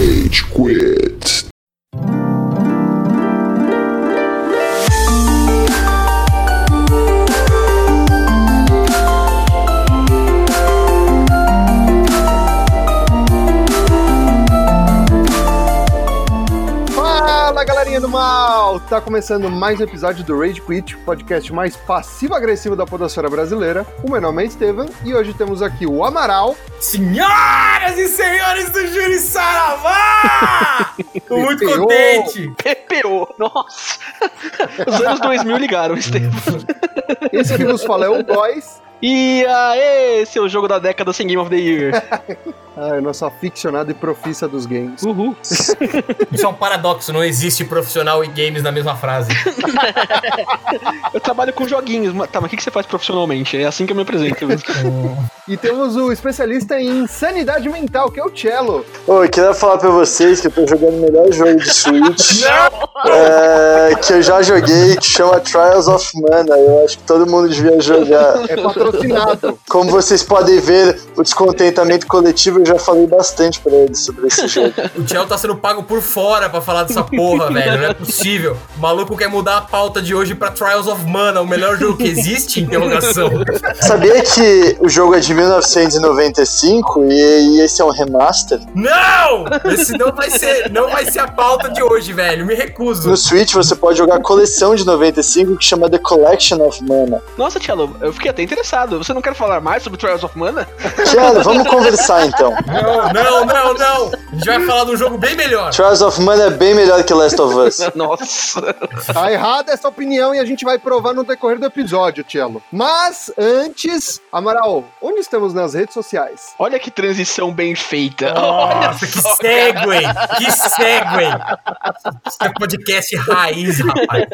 Rage Quit. Tá começando mais um episódio do Rage Quit, podcast mais passivo-agressivo da podosfera brasileira. O meu nome é Estevam e hoje temos aqui o Amaral. Senhoras e senhores do Júri Saravá! Tô muito PPO. contente! PPO, nossa. Os anos 2000 ligaram, Estevam. Esse que nos fala é o Góis. E aê, seu jogo da década sem Game of the Year. Ah, nosso aficionado e profissa dos games. Uhul. Isso é um paradoxo, não existe profissional e games na mesma frase. Eu trabalho com joguinhos. mas- Tá, mas o que que você faz profissionalmente? É assim que eu me apresento. E temos o especialista em sanidade mental, que é o Cello. Oi, queria falar pra vocês que eu tô jogando o melhor jogo de Switch é, que eu já joguei, que chama Trials of Mana. Eu acho que todo mundo devia jogar. É patrocinado. Como vocês podem ver, o descontentamento coletivo eu já falei bastante pra eles sobre esse jogo. O Tchel tá sendo pago por fora pra falar dessa porra, velho. Não é possível. O maluco quer mudar a pauta de hoje pra Trials of Mana, o melhor jogo que existe? Interrogação. Sabia que o jogo é de 1995 e, e esse é um remaster? Não! Esse não vai ser, não vai ser a pauta de hoje, velho. Me recuso. No Switch você pode jogar a coleção de 95 que chama The Collection of Mana. Nossa, Tchelo, eu fiquei até interessado. Você não quer falar mais sobre Trials of Mana? Tiago, vamos conversar então. Não, não, não, não. A gente vai falar de um jogo bem melhor. Trials of Mana é bem melhor que Last of Us. Nossa. Tá errada essa opinião e a gente vai provar no decorrer do episódio, Cello. Mas antes, Amaral, onde estamos nas redes sociais? Olha que transição bem feita. Olha Nossa, que só, segue! Que segue! Isso é podcast raiz, rapaz.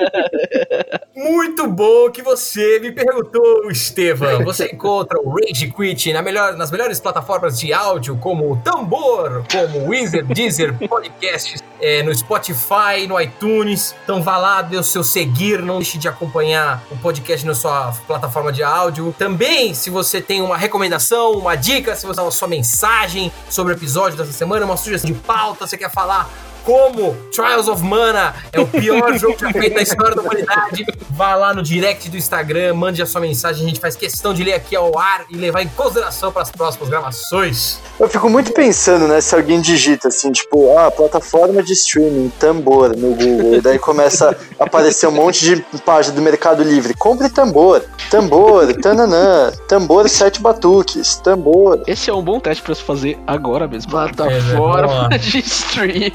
Muito bom que você me perguntou, Estevam. Você encontra o Rage Quit na melhor- nas melhores plataformas de áudio, como o Tambor, como o Weezer, Deezer, Podcasts, é, no Spotify, no iTunes. Então vá lá, dê o seu seguir, não deixe de acompanhar o podcast na sua plataforma de áudio. Também, se você tem uma recomendação, uma dica, se você tem a sua mensagem sobre o episódio dessa semana, uma sugestão de pauta, você quer falar como Trials of Mana é o pior jogo já feito na história da humanidade, vá lá no direct do Instagram, mande a sua mensagem, a gente faz questão de ler aqui ao ar e levar em consideração para as próximas gravações. Eu fico muito pensando, né, se alguém digita assim, tipo, ah, plataforma de streaming, tambor no Google, e daí começa a aparecer um monte de página do Mercado Livre. Compre tambor, tambor, tananã, tambor sete batuques, tambor. Esse é um bom teste pra se fazer agora mesmo. Plataforma de streaming.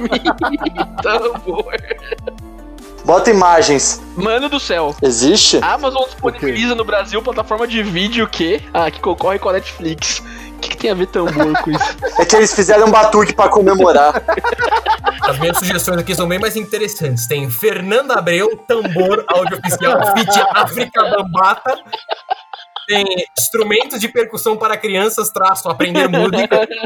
Tambor. Bota imagens. Mano do céu. Existe? A Amazon disponibiliza no Brasil plataforma de vídeo que, ah, que concorre com a Netflix. O que, que tem a ver tambor com isso? É que eles fizeram um batuque pra comemorar. As minhas sugestões aqui são bem mais interessantes. Tem Fernanda Abreu, tambor audiooficial, Fit África Bambata. Tem instrumentos de percussão para crianças, traço, aprender música.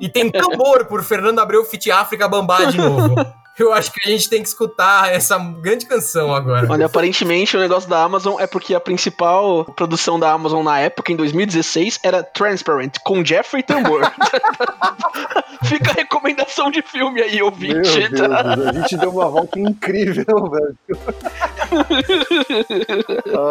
E tem tambor por Fernanda Abreu, Fit África Bambá de novo. Eu acho que a gente tem que escutar essa grande canção agora. Olha, aparentemente o negócio da Amazon é porque a principal produção da Amazon na época, em 2016, era Transparent, com Jeffrey Tambor. Fica a recomendação de filme aí, Meu ouvinte. Deus, tá? a gente deu uma volta incrível, velho.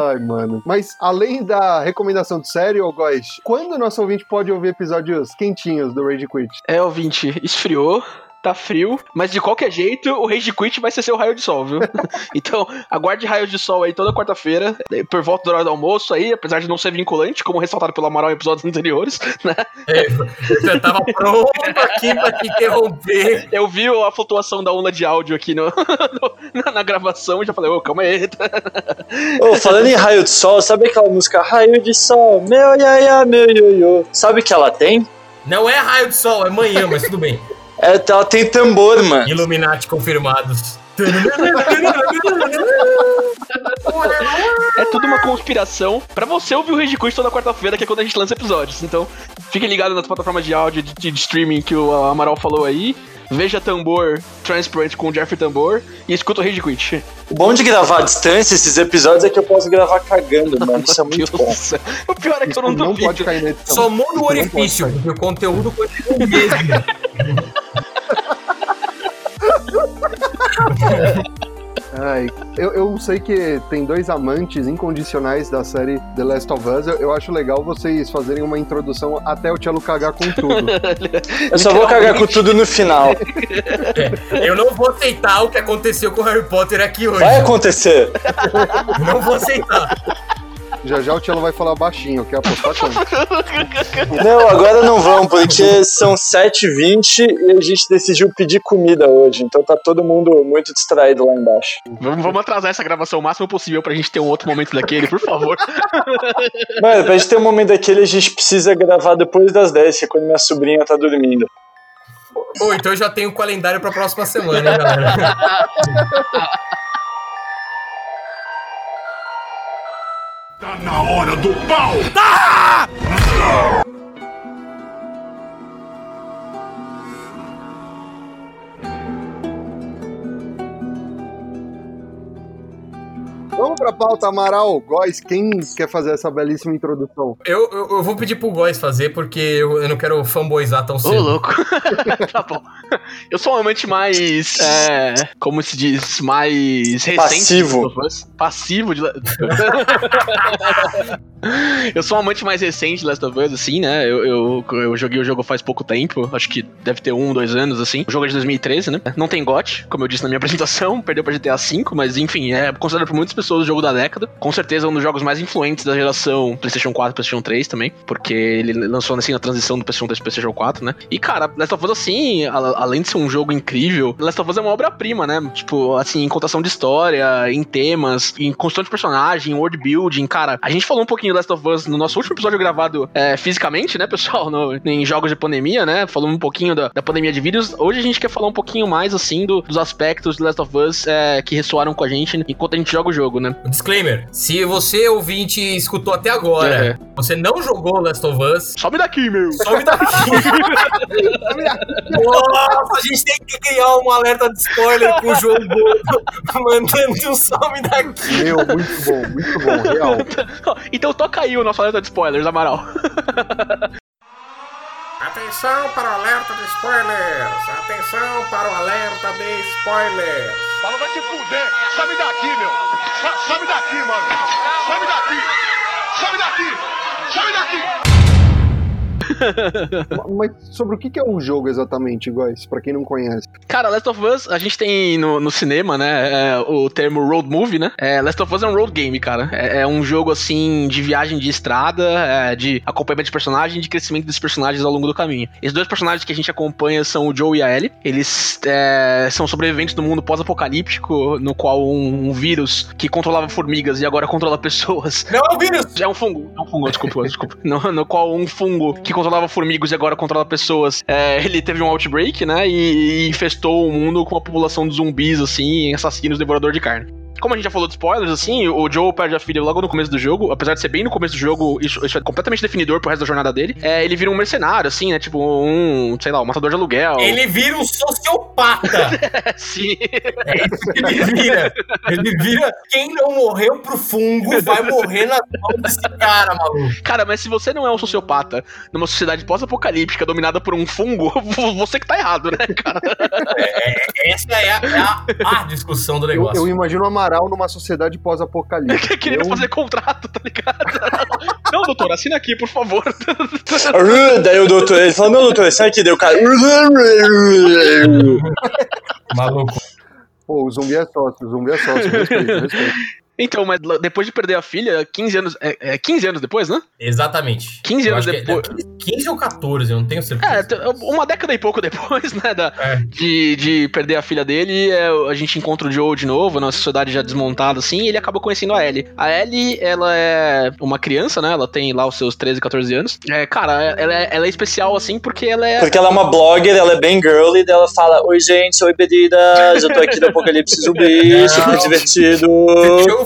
Ai, mano. Mas além da recomendação de série, ô Góis, quando o nosso ouvinte pode ouvir episódios quentinhos do Rage Quit? É, ouvinte, esfriou. Tá frio, mas de qualquer jeito o Rage Quit vai ser seu raio de sol, viu? então, aguarde raio de sol aí toda quarta-feira, eh, por volta do horário do almoço aí, apesar de não ser vinculante, como ressaltado pelo Amaral em episódios anteriores, né? É, eu já tava pronto aqui pra te interromper. Eu vi a flutuação da onda de áudio aqui no, no- na, na gravação e já falei, ô, calma aí. Ô, falando em raio de sol, sabe aquela música Raio de Sol, meu iaia, meu ioiô? Sabe o que ela tem? Não é raio de sol, é manhã, mas tudo bem. É, ela tem tambor, mano. Illuminati confirmados. É tudo uma conspiração pra você ouvir o Rage Quit toda quarta-feira, que é quando a gente lança episódios. Então, fiquem ligados nas plataformas de áudio de, de streaming que o Amaral falou aí. Veja Tambor Transparent com o Jeffrey Tambor e escuta o Rage Quit. O bom de gravar à distância esses episódios é que eu posso gravar cagando, mano. Isso é muito bom. O pior é que eu não não duvido. pode cair na edição. Só muda o não orifício, porque o conteúdo continua o mesmo. Ai, eu, eu sei que tem dois amantes incondicionais da série The Last of Us. Eu, eu acho legal vocês fazerem uma introdução até o Tchelo cagar com tudo. Eu só vou cagar com tudo no final. Eu não vou aceitar o que aconteceu com o Harry Potter aqui hoje. Vai acontecer. Não vou aceitar. Já já o Tchelo vai falar baixinho, quer apostar quanto? Não, agora não vão, porque são 7h20 e a gente decidiu pedir comida hoje. Então tá todo mundo muito distraído lá embaixo. Vamos, vamos atrasar essa gravação o máximo possível pra gente ter um outro momento daquele, por favor. Mano, pra gente ter um momento daquele, a gente precisa gravar depois das 10, que é quando minha sobrinha tá dormindo. Pô, então eu já tenho o calendário pra próxima semana, hein, galera? Tá na hora do pau! Vamos pra pauta, Amaral. Góis, quem quer fazer essa belíssima introdução? Eu, eu, eu vou pedir pro Góis fazer, porque eu, eu não quero fanboyzar tão Ô, cedo. louco. tá bom. Eu sou um amante mais. É, como se diz? Mais recente. Passivo. Passivo de. Eu sou um amante mais recente de Last of Us, assim, né? Eu, eu, eu joguei o jogo faz pouco tempo. Acho que deve ter um, dois anos, assim. O jogo é de 2013, né? Não tem GOT, como eu disse na minha apresentação. Perdeu pra GTA V, mas enfim, é considerado por muitas pessoas o jogo da década. Com certeza um dos jogos mais influentes da geração PlayStation 4 e PlayStation 3 também. Porque ele lançou assim na transição do PlayStation 3 pro PlayStation 4, né? E cara, Last of Us, assim, além de ser um jogo incrível, Last of Us é uma obra-prima, né? Tipo, assim, em contação de história, em temas, em construção de personagem, em world building. Cara, a gente falou um pouquinho Last of Us no nosso último episódio gravado é, fisicamente, né, pessoal? No- em jogos de pandemia, né? Falamos um pouquinho da, da pandemia de vírus. Hoje a gente quer falar um pouquinho mais, assim, do- dos aspectos de Last of Us é, que ressoaram com a gente enquanto a gente joga o jogo, né? Um Disclaimer: se você, ouvinte, escutou até agora, É. você não jogou Last of Us, Sobe daqui, meu! some daqui. Nossa, a gente tem que criar um alerta de spoiler pro jogo mandando um some daqui. Meu, muito bom, muito bom, real. então toca aí o nosso alerta de spoilers, Amaral. Atenção para o alerta de spoilers! Atenção para o alerta de spoilers! Fala, vai te fuder! Sobe daqui, meu! Sobe daqui, mano! Sobe daqui! Sobe daqui! Sobe daqui! Mas sobre o que é o jogo exatamente, Góis, pra quem não conhece? Cara, Last of Us, a gente tem no, no cinema, né, é, o termo road movie, né? É, Last of Us é um road game, cara. É, é um jogo, assim, de viagem de estrada, é, de acompanhamento de personagem e de crescimento desses personagens ao longo do caminho. Esses dois personagens que a gente acompanha são o Joe e a Ellie. Eles é, são sobreviventes do mundo pós-apocalíptico, no qual um, um vírus que controlava formigas e agora controla pessoas Não é o vírus! é um fungo, é um fungo, desculpa, desculpa. No, no qual um fungo que controlava formigos e agora controla pessoas, é, ele teve um outbreak, né? E, e infestou o mundo com uma população de zumbis, assim, assassinos, devorador de carne. Como a gente já falou de spoilers, assim, o Joe perde a filha logo no começo do jogo, apesar de ser bem no começo do jogo, isso, isso é completamente definidor pro resto da jornada dele. É, ele vira um mercenário, assim, né? Tipo, um, sei lá, um matador de aluguel. Ele vira um sociopata! Sim. É isso que ele vira! Ele vira. Quem não morreu pro fungo vai morrer na mão desse cara, maluco! Cara, mas se você não é um sociopata numa sociedade pós-apocalíptica dominada por um fungo, você que tá errado, né, cara? Essa é a, é a, a discussão do Eu, negócio. eu imagino o Numa sociedade pós-apocalíptica. Querendo Eu- fazer contrato, tá ligado? Não, doutor, assina aqui, por favor. Daí o doutor, ele falou, não, doutor, sai aqui, deu o cara. Maluco. Pô, o zumbi é sócio, o zumbi é sócio, respeito, respeito. Então, mas depois de perder a filha, 15 anos. É, é 15 anos depois, né? Exatamente. 15 Eu anos é- depois. 15 ou 14, eu não tenho É, certeza. t- uma década e pouco depois, né, da, É. de, de perder a filha dele, é, a gente encontra o Joe de novo, na sociedade já desmontada, assim, e ele acaba conhecendo a Ellie. A Ellie, ela é uma criança, né, ela tem lá os seus 13, 14 anos. É, cara, ela é, ela é especial, assim, porque ela é... Porque ela é uma blogger, ela é bem girly, ela fala: Oi, gente, oi, bebidas, eu tô aqui do Apocalipse Zumbi, super divertido.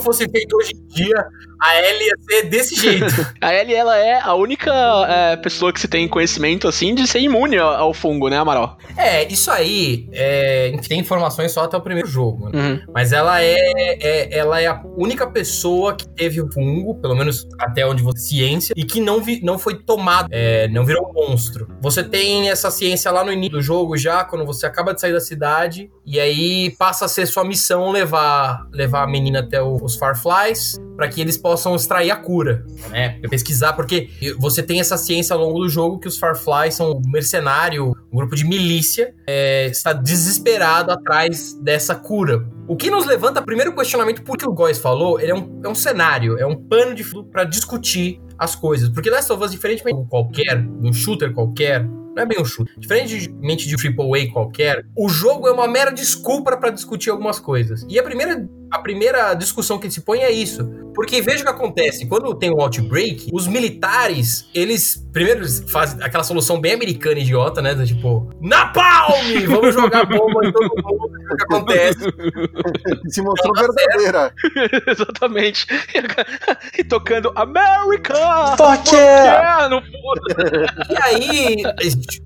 Fosse feito hoje em dia, A Ellie ia ser desse jeito. A Ellie, ela é a única é, pessoa que se tem conhecimento, assim, de ser imune ao, ao fungo, né, Amaral? É, isso aí, é, tem informações só até o primeiro jogo, né? Uhum. Mas ela é, é- ela é a única pessoa que teve o fungo, pelo menos até onde você ciência, e que não, vi, não foi tomado, é, não virou monstro. Você tem essa ciência lá no início do jogo já, quando você acaba de sair da cidade, e aí passa a ser sua missão levar, levar a menina até os Farflies, para que eles possam extrair a cura, né? Pesquisar, porque você tem essa ciência ao longo do jogo que os Farflies são um mercenário, um grupo de milícia, é, está desesperado atrás dessa cura. O que nos levanta primeiro questionamento, porque o Góis falou, ele é um, é um cenário, é um pano de fundo para discutir as coisas. Porque Last of Us, diferentemente de qualquer, um shooter qualquer, não é bem um shooter, diferentemente de um AAA qualquer, o jogo é uma mera desculpa para discutir algumas coisas. E a primeira, a primeira discussão que se põe é isso. Porque veja o que acontece, quando tem um outbreak, os militares, eles primeiro eles fazem aquela solução bem americana idiota, né? Tipo, Napalm! Vamos jogar bomba em todo mundo, o que acontece. Se mostrou verdadeira. Exatamente. E tocando America! Porque É, no fundo. E aí,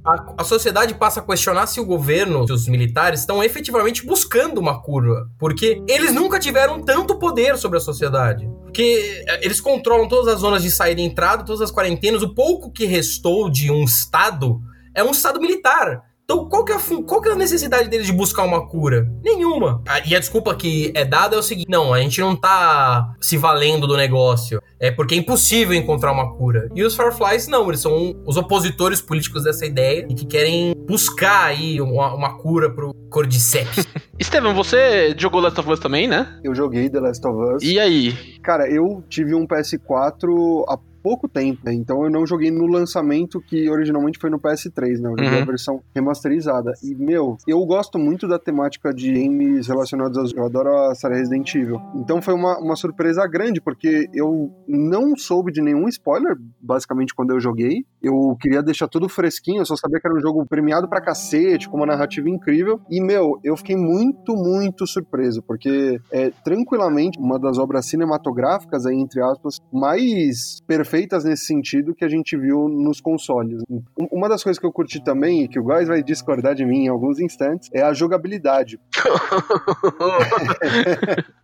a, a sociedade passa a questionar se o governo, se os militares estão efetivamente buscando uma cura. Porque eles nunca tiveram tanto poder sobre a sociedade. Porque eh, eles controlam todas as zonas de saída e entrada, todas as quarentenas. O pouco que restou de um Estado é um Estado militar. Então, qual que, é a, qual que é a necessidade deles de buscar uma cura? Nenhuma. Ah, E a desculpa que é dada é o seguinte: não, a gente não tá se valendo do negócio. É porque é impossível encontrar uma cura. E os Fireflies, não, eles são os opositores políticos dessa ideia e que querem buscar aí uma, uma cura pro Cordyceps. Estevam, você jogou Last of Us também, né? Eu joguei The Last of Us. E aí? Cara, eu tive um PS4 há pouco tempo, né? então eu não joguei no lançamento que originalmente foi no PS3, né? Eu joguei Uhum. a versão remasterizada. E, meu, eu gosto muito da temática de games relacionados aos... Eu adoro a série Resident Evil. Então foi uma, uma surpresa grande, porque eu não soube de nenhum spoiler, basicamente, quando eu joguei. Eu queria deixar tudo fresquinho, eu só sabia que era um jogo premiado pra cacete, com uma narrativa incrível. E, meu, eu fiquei muito, muito surpreso, porque é tranquilamente uma das obras cinematográficas, aí, entre aspas, mais perfeitas nesse sentido que a gente viu nos consoles. Um- Uma das coisas que eu curti também, e que o Guys vai discordar de mim em alguns instantes, é a jogabilidade.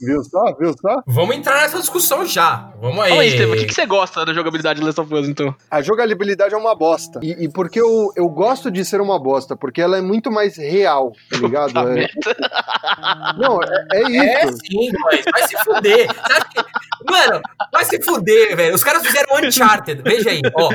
Viu só? Viu só? Vamos entrar nessa discussão já. Vamos aí. Fala aí, Estevam, o que, que você gosta da jogabilidade de Last of Us, então? A jogabilidade é uma bosta. E, e porque eu, eu gosto de ser uma bosta, porque ela é muito mais real, tá ligado? É- não, é, é É isso. sim, mas vai se fuder. Mano, se fuder, velho. Os caras fizeram Uncharted. Veja aí, ó.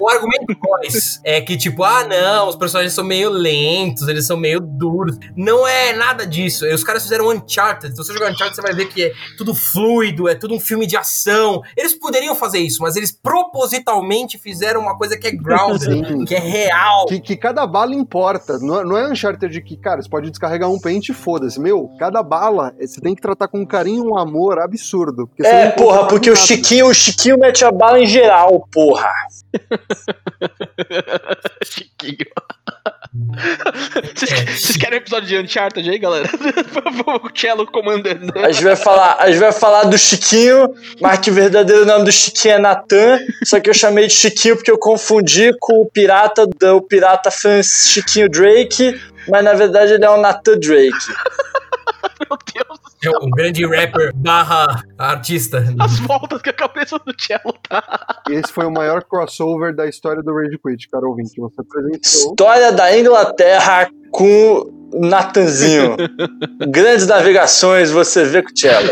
O argumento deles é que, tipo, ah, não, os personagens são meio lentos, eles são meio duros. Não é nada disso. Os caras fizeram Uncharted. Se você jogar Uncharted, você vai ver que é tudo fluido, é tudo um filme de ação. Eles poderiam fazer isso, mas eles propositalmente fizeram uma coisa que é grounded, Sim. que é real. Que, que cada bala importa. Não, é- não é Uncharted de que, cara, você pode descarregar um pente e foda-se. Meu, cada bala você tem que tratar com um carinho e um amor absurdo. É, porra, porque o nada. Chiquinho, o Chiquinho mete a bala em geral, porra. Chiquinho. Vocês, vocês querem um episódio de Uncharted aí, galera? o Cello comandando. A gente vai falar, a gente vai falar do Chiquinho, mas que o verdadeiro nome do Chiquinho é Natan, só que eu chamei de Chiquinho porque eu confundi com o pirata do pirata fã Chiquinho Drake, mas na verdade ele é o Nathan Drake. Meu Deus, É um grande rapper barra artista. as voltas que a cabeça do Cello tá. Esse foi o maior crossover da história do Rage Quit, cara ouvinte. Você apresentou. História da Inglaterra com Natanzinho. Grandes navegações você vê com o Cello.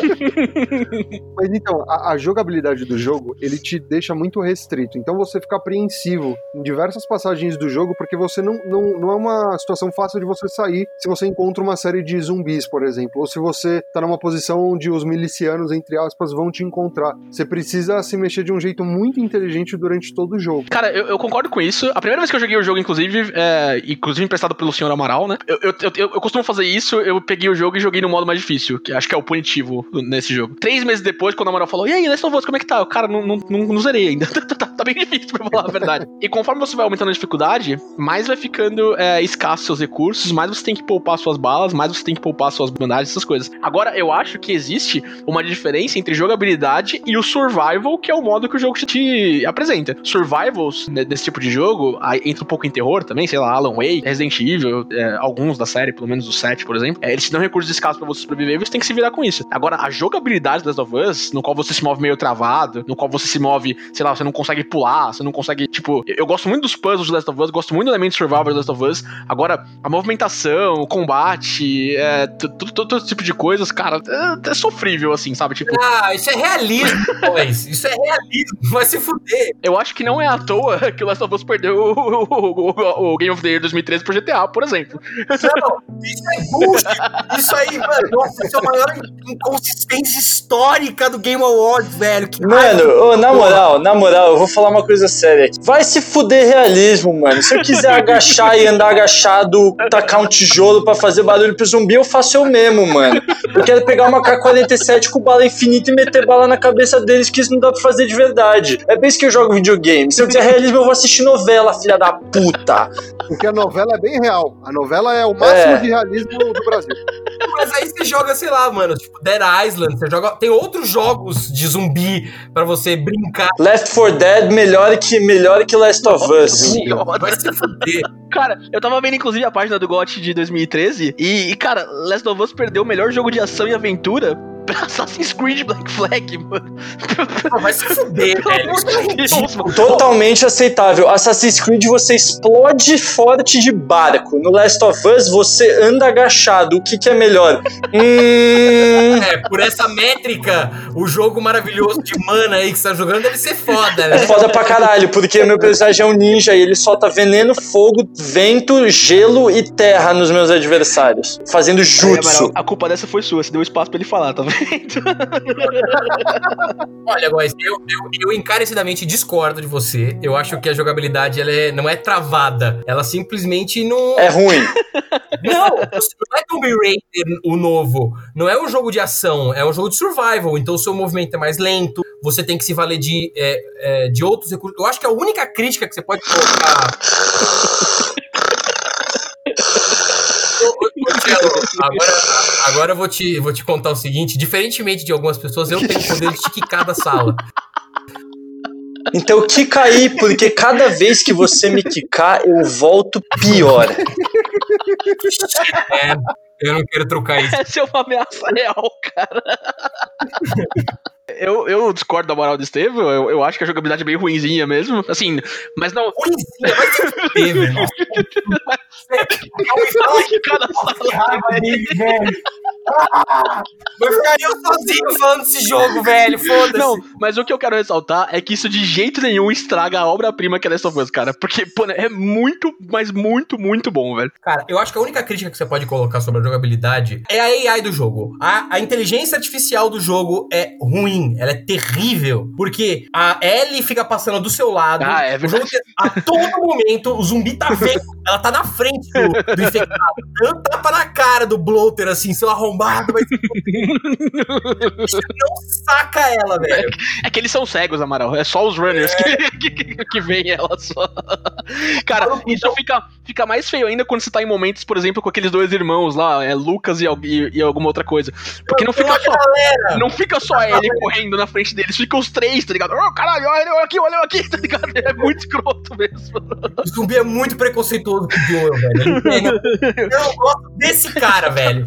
Mas então, a, a jogabilidade do jogo, ele te deixa muito restrito. Então você fica apreensivo em diversas passagens do jogo, porque você não, não, não é uma situação fácil de você sair se você encontra uma série de zumbis, por exemplo. Ou se você tá numa posição onde os milicianos, entre aspas, vão te encontrar. Você precisa se mexer de um jeito muito inteligente durante todo o jogo. Cara, eu, eu concordo com isso. A primeira vez que eu joguei o jogo, inclusive, é, inclusive emprestado pelo senhor Amaral, né? Eu, eu, eu, eu, eu costumo fazer isso, eu peguei o jogo e joguei no modo mais difícil, que acho que é o punitivo nesse jogo. Três meses depois, quando a Moral falou, e aí, Last of Us, como é que tá? O cara, não, não, não, não zerei ainda. tá, tá- tá bem difícil, pra falar a verdade. e conforme você vai aumentando a dificuldade, mais vai ficando é, escasso seus recursos, mais você tem que poupar suas balas, mais você tem que poupar suas bandagens, essas coisas. Agora, eu acho que existe uma diferença entre jogabilidade e o survival, que é o modo que o jogo te, apresenta. Survivals, né, desse tipo de jogo, entra um pouco em terror também, sei lá, Alan Wake, Resident Evil, é, alguns da série, pelo menos o 7, por exemplo. É, eles te dão recursos escassos pra você sobreviver e você tem que se virar com isso. Agora, a jogabilidade das of Us, no qual você se move meio travado, no qual você se move, sei lá, você não consegue pular, você não consegue, tipo, eu, eu gosto muito dos puzzles de Last of Us, gosto muito do elemento survival de Last of Us. Agora, a movimentação, o combate, é, todo, tipo de coisas, cara, é, é sofrível, assim, sabe? Tipo, Ah, isso é realismo, boys. Isso é realismo. Vai se fuder. eu acho que não é à toa que o Last of Us perdeu o, o- o- o Game of the Year 2013 pro GTA, por exemplo. Não, isso é bullshit. Isso aí, mano, nossa, isso é a maior inconsistência histórica do Game Awards, velho. Que Mano, ô, na moral, na moral, eu vou falar uma coisa séria aqui. Vai se fuder realismo, mano. Se eu quiser agachar e andar agachado, tacar um tijolo pra fazer barulho pro zumbi, eu faço eu mesmo, mano. Eu quero pegar uma K-47 com bala infinita e meter bala na cabeça deles, que isso não dá pra fazer de verdade. É bem isso que eu jogo videogame. Se eu quiser realismo, eu vou assistir novela, filha da puta. Porque a novela é bem real. A novela é o máximo É. de realismo do Brasil. Mas aí você joga, sei lá, mano, tipo Dead Island, você joga. Tem outros jogos de zumbi pra você brincar. Left 4 Dead melhor que, melhor que Last of Us. Vai se fuder. Cara, eu tava vendo inclusive a página do GOT de 2013 e, e, cara, Last of Us perdeu o melhor jogo de ação e aventura pra Assassin's Creed Black Flag, mano. Vai se fuder, velho. É ridículo. Totalmente aceitável. Assassin's Creed você explode forte de barco. No Last of Us você anda agachado. O que, que é melhor? Hum. É, por essa métrica, o jogo maravilhoso de mana aí que você tá jogando deve ser foda, É né? foda pra caralho, porque meu personagem é um ninja e ele solta veneno, fogo, vento, gelo e terra nos meus adversários. Fazendo jutsu. Amaral, a culpa dessa foi sua, você deu espaço pra ele falar, tá vendo? Olha, guys, eu, eu, eu encarecidamente discordo de você. Eu acho que a jogabilidade ela é- não é travada. Ela simplesmente não. É ruim. Não, não é Tomb Raider o novo. Não é um jogo de ação, é um jogo de survival. Então o seu movimento é mais lento. Você tem que se valer de, é, é, de outros recursos. Eu acho que a única crítica que você pode colocar. Agora, agora eu vou te, vou te contar o seguinte: diferentemente de algumas pessoas, eu tenho o poder de te quicar da sala. Então quica aí, porque cada vez que você me quicar, eu volto pior. É, eu não quero trocar isso. Essa é uma ameaça real, cara. Eu, eu discordo da moral do Estevam, eu, eu acho que a jogabilidade é bem ruinzinha mesmo. Assim, mas não. Ruimzinha, vai se fuder, velho. Cada sala. raiva dele, velho. Vai ficar eu sozinho falando desse jogo, velho. Foda-se. Não, mas o que eu quero ressaltar é que isso de jeito nenhum estraga a obra-prima que é Last of Us, cara. Porque, pô, é muito, mas muito, muito bom, velho. Cara, eu acho que a única crítica que você pode colocar sobre a jogabilidade é a AI do jogo. A, a inteligência artificial do jogo é ruim, ela é terrível. Porque a Ellie fica passando do seu lado. Ah, é o jogo, tem- a todo momento, o zumbi tá vendo. Ela tá na frente do, do infectado. Dando tapa na cara do bloater, assim, seu arrombado. Mas... Você não saca ela, velho. É que eles são cegos, Amaral. É só os runners que, que, que veem ela só. Cara, isso fica, fica mais feio ainda quando você tá em momentos, por exemplo, com aqueles dois irmãos lá, é Lucas e, e, e alguma outra coisa. Porque não fica só. Não fica só ele correndo na frente deles, fica os três, tá ligado? Oh, caralho, olha eu aqui, olha eu aqui, tá ligado? É muito escroto mesmo. O zumbi é muito preconceituoso com o Joel, velho. Eu não gosto desse cara, velho.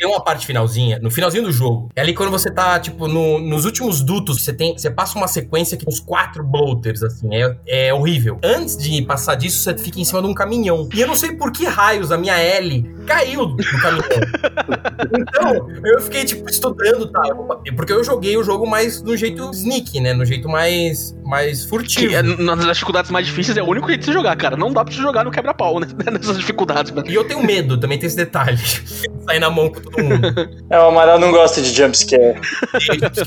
Tem uma parte finalzinha, no finalzinho do jogo. É ali quando você tá, tipo, no- nos últimos dutos, você tem. Você passa uma sequência com os quatro bloaters, assim. É, é horrível. Antes de passar disso, você fica em cima de um caminhão. E eu não sei por que raios a minha L caiu do caminhão. então, eu fiquei, tipo, estudando, tá? Porque eu joguei o jogo mais no jeito sneak, né? No jeito mais, mais furtivo. É, nas dificuldades mais difíceis é o único jeito de você jogar, cara. Não dá pra você jogar no quebra-pau, né? Nessas dificuldades, mano. E eu tenho medo, também tem esse detalhe. Sair na mão com todo mundo. É, o Amaral não gosta de jumpscare.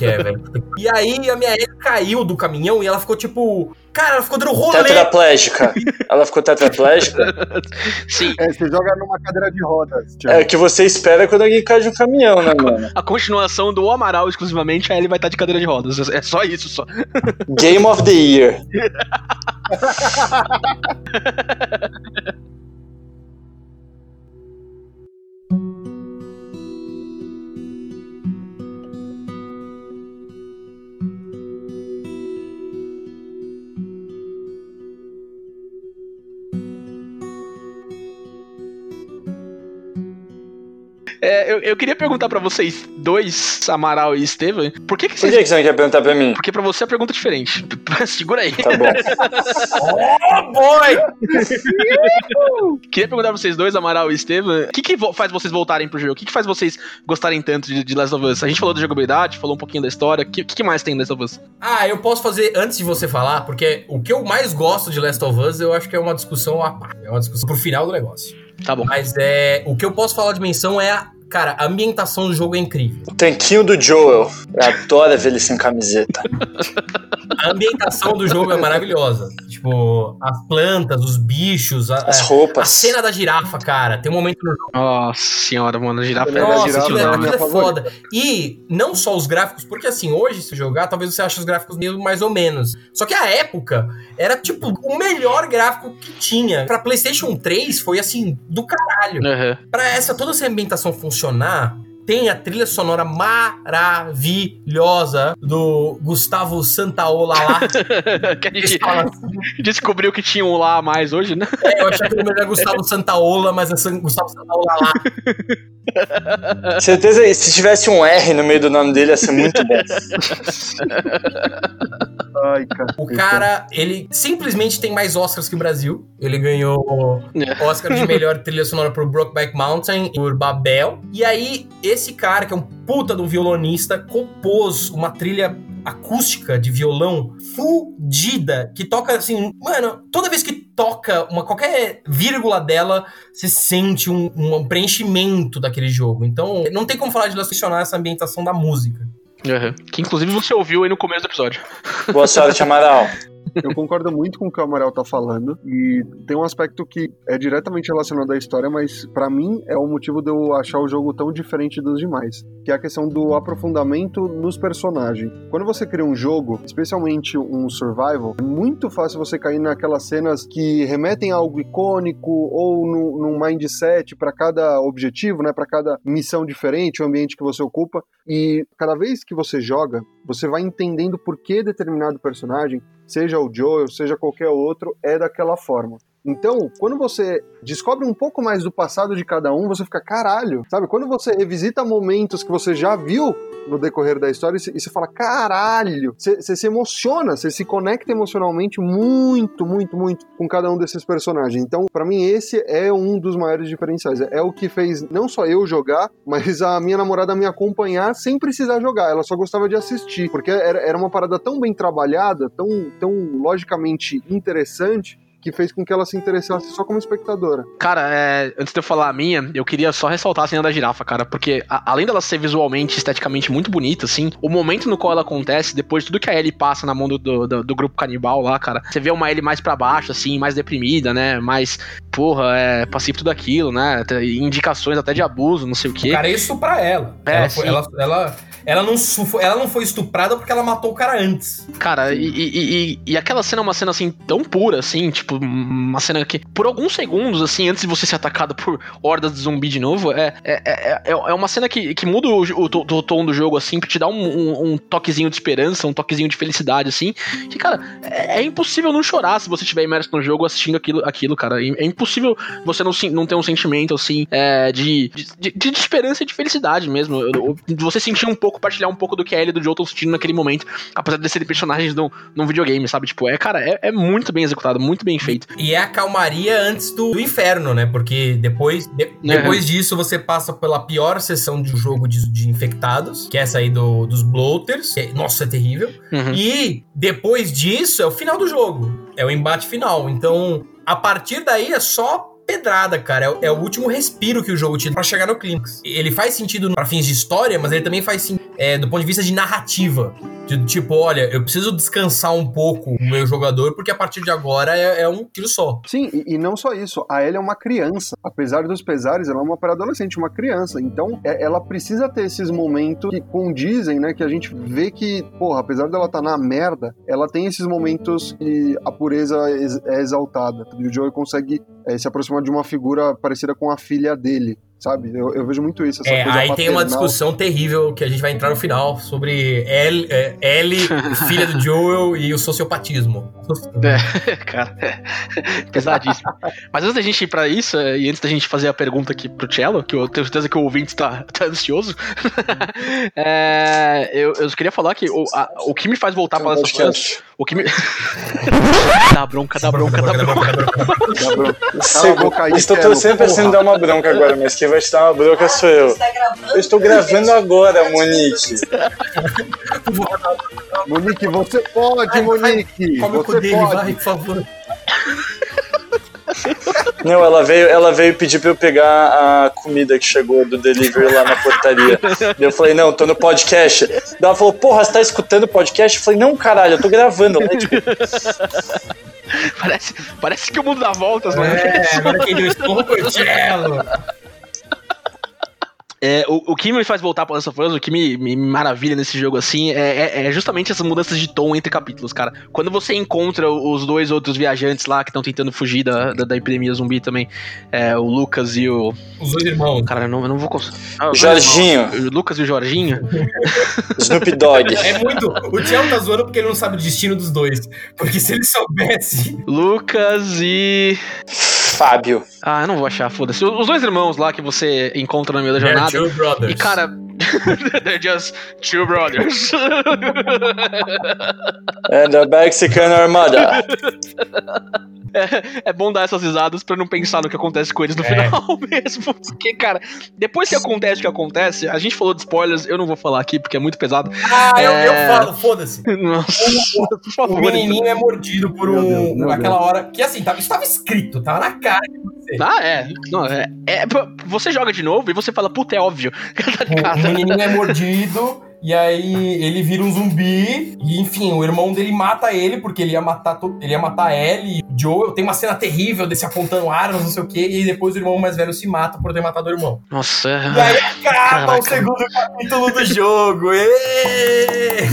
é, velho. E aí a minha Ellie caiu do caminhão e ela ficou tipo Cara, ela ficou dando rolê. Tetraplégica. Ela ficou tetraplégica? Sim. É, você joga numa cadeira de rodas. Thiago. É o que você espera quando alguém cai de um caminhão, né, mano? A continuação do Amaral exclusivamente, aí ele vai estar de cadeira de rodas. É só isso, só. Game of the Year. É, eu, eu queria perguntar pra vocês dois, Amaral e Estevam, por que, que Por vocês. que que você não quer perguntar pra mim? Porque pra você a pergunta é diferente. Segura aí. Tá bom. Oh, boy! Queria perguntar pra vocês dois, Amaral e Estevam, o que, que faz vocês voltarem pro jogo? O que, que faz vocês gostarem tanto de, de Last of Us? A gente falou da jogabilidade, falou um pouquinho da história. O que, que, que mais tem em Last of Us? Ah, eu posso fazer antes de você falar, porque o que eu mais gosto de Last of Us, eu acho que é uma discussão à parte. É uma discussão pro final do negócio. Tá bom. Mas é. O que eu posso falar de menção é a. Cara, a ambientação do jogo é incrível. O tanquinho do Joel. Eu adoro ver ele sem camiseta. A ambientação do jogo é maravilhosa. Tipo, as plantas, os bichos, a, As a- roupas. a cena da girafa, cara. Tem um momento no jogo. Nossa senhora, mano, a girafa Ele é Nossa, girafa, é, era a aquilo minha é foda. E não só os gráficos, porque assim, hoje, se jogar, talvez você ache os gráficos meio mais ou menos. Só que a época era, tipo, o melhor gráfico que tinha. Pra PlayStation 3 foi assim, do caralho. Uhum. Pra essa, toda essa ambientação funcionar, tem a trilha sonora maravilhosa do Gustavo Santaola lá. que a gente assim, descobriu que tinha um lá a mais hoje, né? é, eu achei que o nome era Gustavo Santaola, mas é Gustavo Santaola lá. Certeza, se tivesse um R no meio do nome dele, ia ser muito bom. Ai, cara. O cara, ele simplesmente tem mais Oscars que o Brasil. Ele ganhou É. Oscar de melhor trilha sonora por Brokeback Mountain e por Babel. E aí, esse cara, que é um puta de um violonista, compôs uma trilha acústica de violão fudida, que toca assim, mano, toda vez que toca uma qualquer vírgula dela, você sente um, um preenchimento daquele jogo. Então, não tem como falar de questionar essa ambientação da música. Uhum. Que inclusive você ouviu aí no começo do episódio. Boa sorte, Amaral. Eu concordo muito com o que o Amaral tá falando. E tem um aspecto que é diretamente relacionado à história, mas pra mim é o motivo de eu achar o jogo tão diferente dos demais. Que é a questão do aprofundamento nos personagens. Quando você cria um jogo, especialmente um survival, é muito fácil você cair naquelas cenas que remetem a algo icônico ou no, num mindset pra cada objetivo, né? Para cada missão diferente, o ambiente que você ocupa. E cada vez que você joga, você vai entendendo por que determinado personagem seja o Joel, seja qualquer outro, é daquela forma. Então, quando você descobre um pouco mais do passado de cada um, você fica, caralho, sabe? Quando você revisita momentos que você já viu no decorrer da história e você- fala, caralho, você, se emociona, você se conecta emocionalmente muito, muito, muito com cada um desses personagens. Então, pra mim, esse é um dos maiores diferenciais. É o que fez não só eu jogar, mas a minha namorada me acompanhar sem precisar jogar. Ela só gostava de assistir, porque era, era uma parada tão bem trabalhada, tão, tão logicamente interessante, que fez com que ela se interessasse só como espectadora. Cara, é, antes de eu falar a minha, eu queria só ressaltar a cena da girafa, cara, porque a- além dela ser visualmente, esteticamente muito bonita, assim, o momento no qual ela acontece, depois de tudo que a Ellie passa na mão do, do, do- do grupo canibal lá, cara, você vê uma Ellie mais pra baixo, assim, mais deprimida, né, mais, porra, é, passiva tudo aquilo, né, indicações até de abuso, não sei o O quê. cara ia estuprar ela. É, ela, foi- ela, ela, ela não ela não foi estuprada porque ela matou o cara antes. Cara, e, e, e- e aquela cena é uma cena assim tão pura, assim, tipo, uma cena que, por alguns segundos, assim, antes de você ser atacado por hordas de zumbi de novo, é, é, é, é é uma cena que, que muda o, o, o tom do jogo, assim, pra te dar um, um- um toquezinho de esperança, um toquezinho de felicidade, assim. Que, cara, é, é impossível não chorar se você estiver imerso no jogo assistindo aquilo, aquilo cara. É, é impossível você não, não ter um sentimento, assim, é, de, de, de- de esperança e de felicidade mesmo. Você sentir um pouco, partilhar um pouco do que a Ellie e do Joe sentindo naquele momento, apesar de serem personagens num, num videogame, sabe? Tipo, é, cara, é, é muito bem executado, muito bem feito. E é a calmaria antes do, do inferno, né? Porque depois, de- depois disso você passa pela pior sessão de jogo de, de infectados, que é essa aí do, dos bloaters. que é- nossa, é terrível. Uhum. E depois disso é o final do jogo. É o embate final. Então, a partir daí é só pedrada, cara. É, o- é último respiro que o jogo te dá pra chegar no clímax. Ele faz sentido pra fins de história, mas ele também faz sentido é, do ponto de vista de narrativa. De tipo, olha, eu preciso descansar um pouco o meu jogador, porque a partir de agora é, é um tiro só. Sim, e, e não só isso, a Ellie é uma criança. Apesar dos pesares, ela é uma pré-adolescente, uma criança. Então, é- ela precisa ter esses momentos que condizem, né? Que a gente vê que, porra, apesar dela estar na merda, ela tem esses momentos que a pureza é exaltada. O Joey consegue é, se aproximar de uma figura parecida com a filha dele, sabe? Eu, eu vejo muito isso, essa É, coisa aí tem uma paternal. discussão terrível que a gente vai entrar no final sobre Ellie, é, Ellie filha do Joel e o sociopatismo. Cara, é pesadíssimo. Mas antes da gente ir pra isso, é, e antes da gente fazer a pergunta aqui pro Cello, que eu tenho certeza que o ouvinte tá, tá ansioso, é, eu, eu queria falar que o, a- o que me faz voltar para of Us, o que me... dá bronca, dá bronca, dá bronca. Dá bronca. Estou torcendo pra você porra. me dar uma bronca agora, mas quem vai te dar uma bronca sou eu. Eu estou gravando agora, Monique. Monique, você pode, Monique! Come Você dele, pode! vai, por favor. Não, ela veio, ela veio pedir pra eu pegar a comida que chegou do delivery lá na portaria. Eu falei, não, tô no podcast. Ela falou, porra, você tá escutando o podcast? Eu falei, não, caralho, eu tô gravando. Ela, tipo, Parece, parece que o mundo dá voltas, mano. É, agora quem deu esporro foi o Cello. É, o, o que me faz voltar para Last of Us, o que me, me maravilha nesse jogo, assim, é, é- é justamente essas mudanças de tom entre capítulos, cara. Quando você encontra os dois outros viajantes lá que estão tentando fugir da, da, da epidemia zumbi também, é, o Lucas e o. Os dois irmãos. Cara, eu não, eu não vou conseguir. Ah, os Jorginho. O Lucas e o Jorginho. Snoop Dogg. É muito. O Cello tá zoando porque ele não sabe o destino dos dois. Porque se ele soubesse. Lucas e. Fábio. Ah, eu não vou achar, foda-se. Os dois irmãos lá que você encontra no meio da jornada. Two Brothers. E cara, they're just two brothers. And a Mexican Armada. É, é bom dar essas risadas pra não pensar no que acontece com eles no É. final mesmo. Porque, cara, depois que acontece o que acontece, a gente falou de spoilers, eu não vou falar aqui porque é muito pesado. Ah, eu, eu É. falo, foda-se. Nossa, por O favor. menininho é mordido por um. Deus, meu aquela hora. Que assim, tava, isso tava escrito, tava na cara. Ah, é. Não, é, é. Você joga de novo e você fala, puta, é óbvio. Tá O, ligado? o menininho é mordido. E aí ele vira um zumbi. E enfim, o irmão dele mata ele, porque ele ia matar ele ia matar e o Joel. Tem uma cena terrível desse apontando armas, não sei o quê. E depois o irmão mais velho se mata por ter matado o irmão. Nossa, E aí acaba Caraca. o segundo capítulo do jogo. Êêê!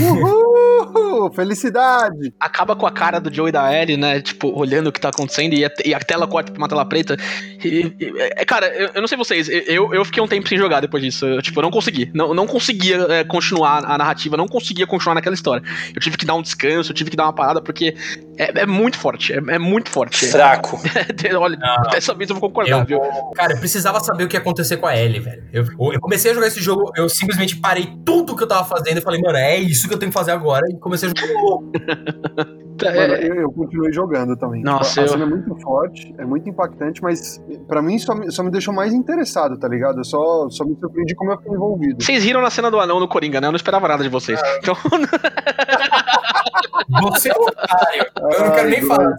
Uhul! Felicidade! acaba com a cara do Joe e da Ellie, né? Tipo, olhando o que tá acontecendo e a, e a tela corta pra uma tela preta. E- e- é, cara, eu, eu não sei vocês, eu, eu fiquei um tempo sem jogar depois disso. Eu, tipo, eu não consegui. Não, não conseguia é, continuar a narrativa, não conseguia continuar naquela história. Eu tive que dar um descanso, eu tive que dar uma parada, porque é, é muito forte. É, é muito forte. Fraco. Olha, dessa vez eu vou concordar, Eu viu? Cara, eu precisava saber o que ia acontecer com a Ellie, velho. Eu, eu comecei a jogar esse jogo, eu simplesmente parei tudo que eu tava fazendo e falei, mano, é isso que eu tenho que fazer agora. E comecei a jogar. Mano, É, eu, eu continuei jogando também. Nossa, Tipo, a eu- cena é muito forte, é muito impactante, mas pra mim só me, só me deixou mais interessado, tá ligado? Eu só, só me surpreendi como eu fiquei envolvido. vocês riram na cena do anão no Coringa, né? Eu não esperava nada de vocês. Então, Você é um otário. Eu não quero nem falar.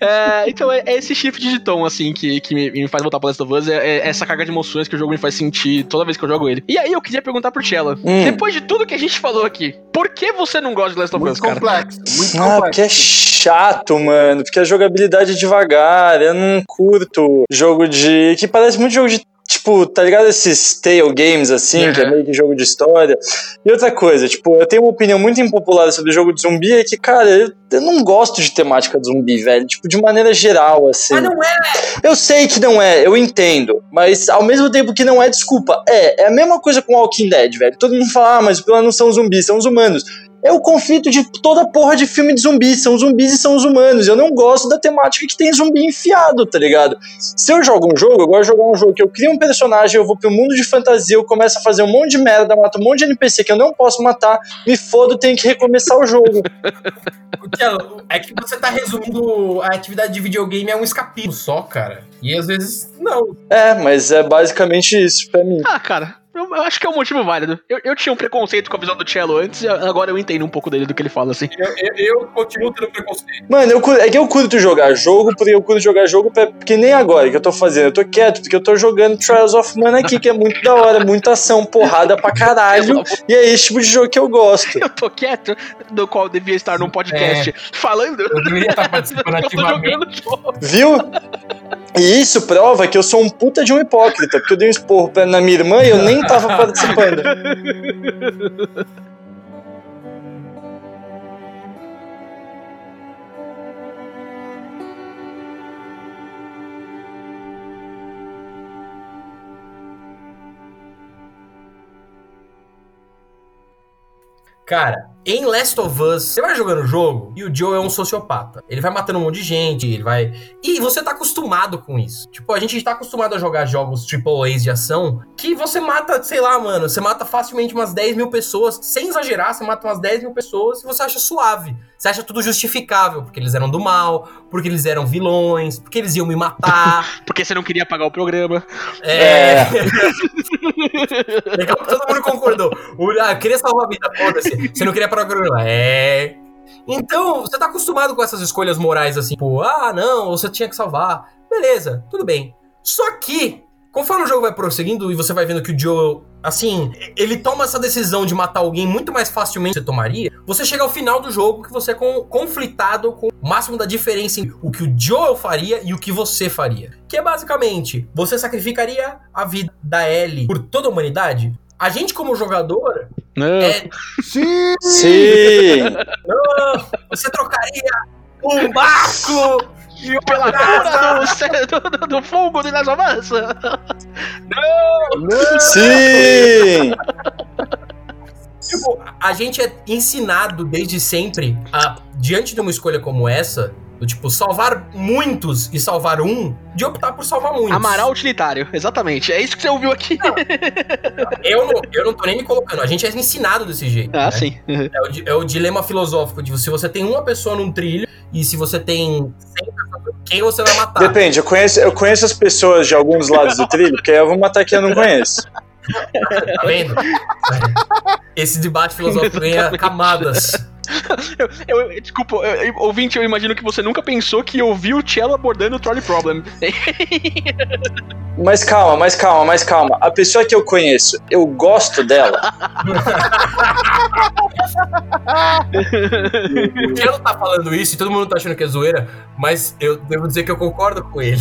É, então é, é esse shift de tom, assim, que, que me, me faz voltar pra Last of Us. É, é essa carga de emoções que o jogo me faz sentir toda vez que eu jogo ele. E aí eu queria perguntar pro Chella. Hum. Depois de tudo que a gente falou aqui, por que você não gosta de Last of Us, Muito cara? complexo, muito Ah, porque é complexo. chato, mano. Porque a jogabilidade é devagar. Eu não curto jogo de. que parece muito jogo de. Tipo, tá ligado esses Tale Games assim, que é Uhum. meio que jogo de história. E outra coisa, tipo, eu tenho uma opinião muito impopular sobre o jogo de zumbi, é que, cara, eu, eu não gosto de temática de zumbi, velho. Tipo, de maneira geral, assim. Mas não é. Eu sei que não é, eu entendo. Mas ao mesmo tempo que não é, desculpa. É, é a mesma coisa com Walking Dead, velho. Todo mundo fala, ah, mas não são zumbis, são os humanos. É o conflito de toda porra de filme de zumbis. São zumbis e são os humanos. Eu não gosto da temática que tem zumbi enfiado, tá ligado? Se eu jogo um jogo, eu gosto de jogar um jogo que eu crio um personagem, eu vou pro mundo de fantasia, eu começo a fazer um monte de merda, mato um monte de NPC que eu não posso matar, me fodo, tenho que recomeçar o jogo. Tiago, é que você tá resumindo a atividade de videogame é um escapismo só, cara. E às vezes, não. É, mas é basicamente isso pra mim. Ah, cara, eu, eu acho que é um motivo válido. Eu, eu tinha um preconceito com a visão do Cello antes, e agora eu entendo um pouco dele do que ele fala, assim. Eu, eu, eu continuo tendo preconceito. Mano, eu, é que eu curto jogar jogo, porque eu curto jogar jogo pra, porque nem agora que eu tô fazendo. Eu tô quieto, porque eu tô jogando Trials of Mana aqui, que é muito da hora, muita ação, porrada pra caralho. E é esse tipo de jogo que eu gosto. Eu tô quieto, do qual eu devia estar num podcast falando. Eu deveria estar participando Eu tô ativamente. jogando jogo. Viu? E isso prova que eu sou um puta de um hipócrita, porque eu dei um esporro na minha irmã e eu nem tava participando. Cara, em Last of Us, você vai jogando o jogo e o Joe é um sociopata. Ele vai matando um monte de gente, ele vai. E você tá acostumado com isso. Tipo, a gente tá acostumado a jogar jogos A's de ação que você mata, sei lá, mano, você mata facilmente umas 10 mil pessoas. Sem exagerar, você mata umas 10 mil pessoas e você acha suave. Você acha tudo justificável, porque eles eram do mal, porque eles eram vilões, porque eles iam me matar. Porque você não queria pagar o programa. É. Legal que todo mundo concordou. Ah, eu queria salvar a vida, foda-se. Você não queria parar o programa. É. Então, você tá acostumado com essas escolhas morais assim, tipo, ah, não, você tinha que salvar. Beleza, tudo bem. Só que, conforme o jogo vai prosseguindo e você vai vendo que o Joe, assim, ele toma essa decisão de matar alguém muito mais facilmente que você tomaria, você chega ao final do jogo que você é com- conflitado com o máximo da diferença entre o que o Joel faria e o que você faria. Que é basicamente, você sacrificaria a vida da Ellie por toda a humanidade? A gente, como jogador, Não. é, Sim! Sim! não, você trocaria um barco e uma Pela cura do, do, do, do fungo de Last of Us. Não! Sim! Tipo, a gente é ensinado desde sempre a, diante de uma escolha como essa, do tipo, salvar muitos e salvar um, de optar por salvar muitos. Amaral utilitário, exatamente. É isso que você ouviu aqui. Eu não, eu não tô nem me colocando, a gente é ensinado desse jeito. Ah, né? sim. É o, é o dilema filosófico de se você tem uma pessoa num trilho e se você tem 100 pessoas, quem você vai matar? Depende, eu conheço, eu conheço as pessoas de alguns lados do trilho, porque eu vou matar quem eu não conheço. Tá vendo? Esse debate filosófico ganha camadas. Eu, eu- desculpa, eu- eu- ouvinte, eu imagino que você nunca pensou que ouviu o Cello abordando o Trolley Problem. Mas calma, mas calma, mas calma. A pessoa que eu conheço, eu gosto dela. O Tielo tá falando isso e todo mundo tá achando que é zoeira, mas eu devo dizer que eu concordo com ele.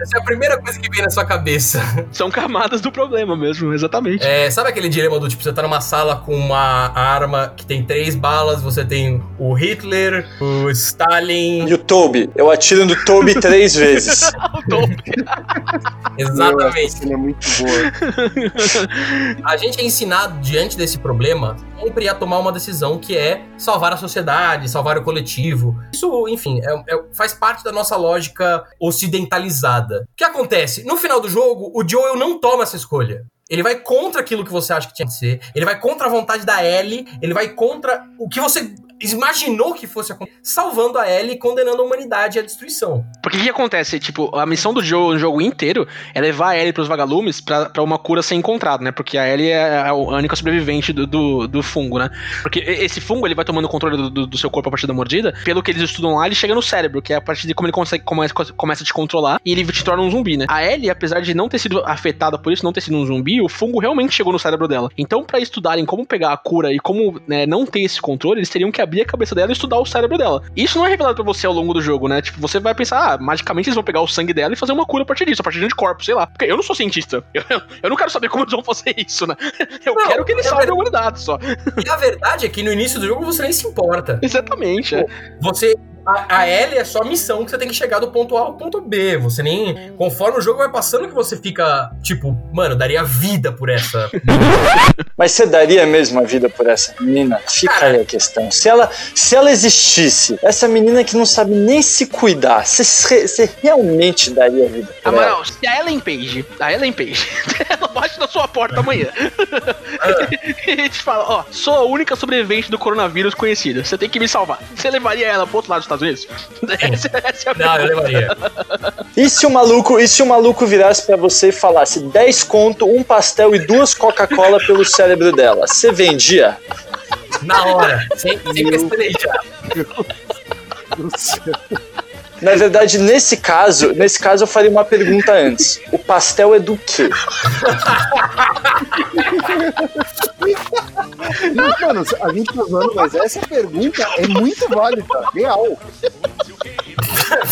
Essa é a primeira coisa que vem na sua cabeça. São camadas do problema mesmo, exatamente. É, sabe aquele dilema do tipo, você tá numa sala com uma arma que tem três balas, você tem o Hitler, o Stalin. E o Toby, eu atiro no Toby três vezes. Exatamente. Ele é muito boa. A gente é ensinado, diante desse problema, sempre a tomar uma decisão que é salvar a sociedade, salvar o coletivo. Isso, enfim, é- é- faz parte da nossa lógica ocidentalizada. O que acontece? No final do jogo, o Joel não toma essa escolha. Ele vai contra aquilo que você acha que tinha que ser. Ele vai contra a vontade da Ellie. Ele vai contra o que você imaginou que fosse acontecer, salvando a Ellie e condenando a humanidade à destruição. Porque o que acontece? Tipo, a missão do jogo, no jogo inteiro é levar a Ellie pros vagalumes pra, uma cura ser encontrada, né? Porque a Ellie é a única sobrevivente do, do, do fungo, né? Porque esse fungo, ele vai tomando controle do, do- do seu corpo a partir da mordida. Pelo que eles estudam lá, ele chega no cérebro, que é a partir de como ele consegue, começa, começa a te controlar e ele te torna um zumbi, né? A Ellie, apesar de não ter sido afetada por isso, não ter sido um zumbi, o fungo realmente chegou no cérebro dela. Então, pra estudarem como pegar a cura e como né, não ter esse controle, eles teriam que abrir a cabeça dela e estudar o cérebro dela. Isso não é revelado pra você ao longo do jogo, né? Tipo, você vai pensar, ah, magicamente eles vão pegar o sangue dela e fazer uma cura a partir disso, a partir de anticorpos, sei lá. Porque eu não sou cientista. Eu, eu não quero saber como eles vão fazer isso, né? Eu Não, quero que eles é salvem a humanidade só. E a verdade é que no início do jogo você nem se importa. Exatamente. é. Você. A, a L é só missão que você tem que chegar do ponto A ao ponto B. Você nem. Conforme o jogo vai passando, que você fica, tipo, mano, daria vida por essa. Mas você daria mesmo a vida por essa menina? Fica aí a questão. Se ela, se ela existisse, essa menina que não sabe nem se cuidar, você, você realmente daria a vida por ela? Amaral, se a Ellen Page, a Ellen Page, ela bate na sua porta amanhã. e te fala, ó, sou a única sobrevivente do coronavírus conhecida. Você tem que me salvar. Você levaria ela pro outro lado dos Estados Unidos? Essa, essa é a Não, eu levaria. E se o maluco, e se o maluco virasse pra você e falasse 10 conto, um pastel e duas Coca-Cola pelo cérebro dela? Você vendia? Na hora. Sem, sem pestanejar. do céu. Na verdade, nesse caso, nesse caso eu faria uma pergunta antes. O pastel é do quê? Mano, a gente tá zoando, mas essa pergunta é muito válida, real.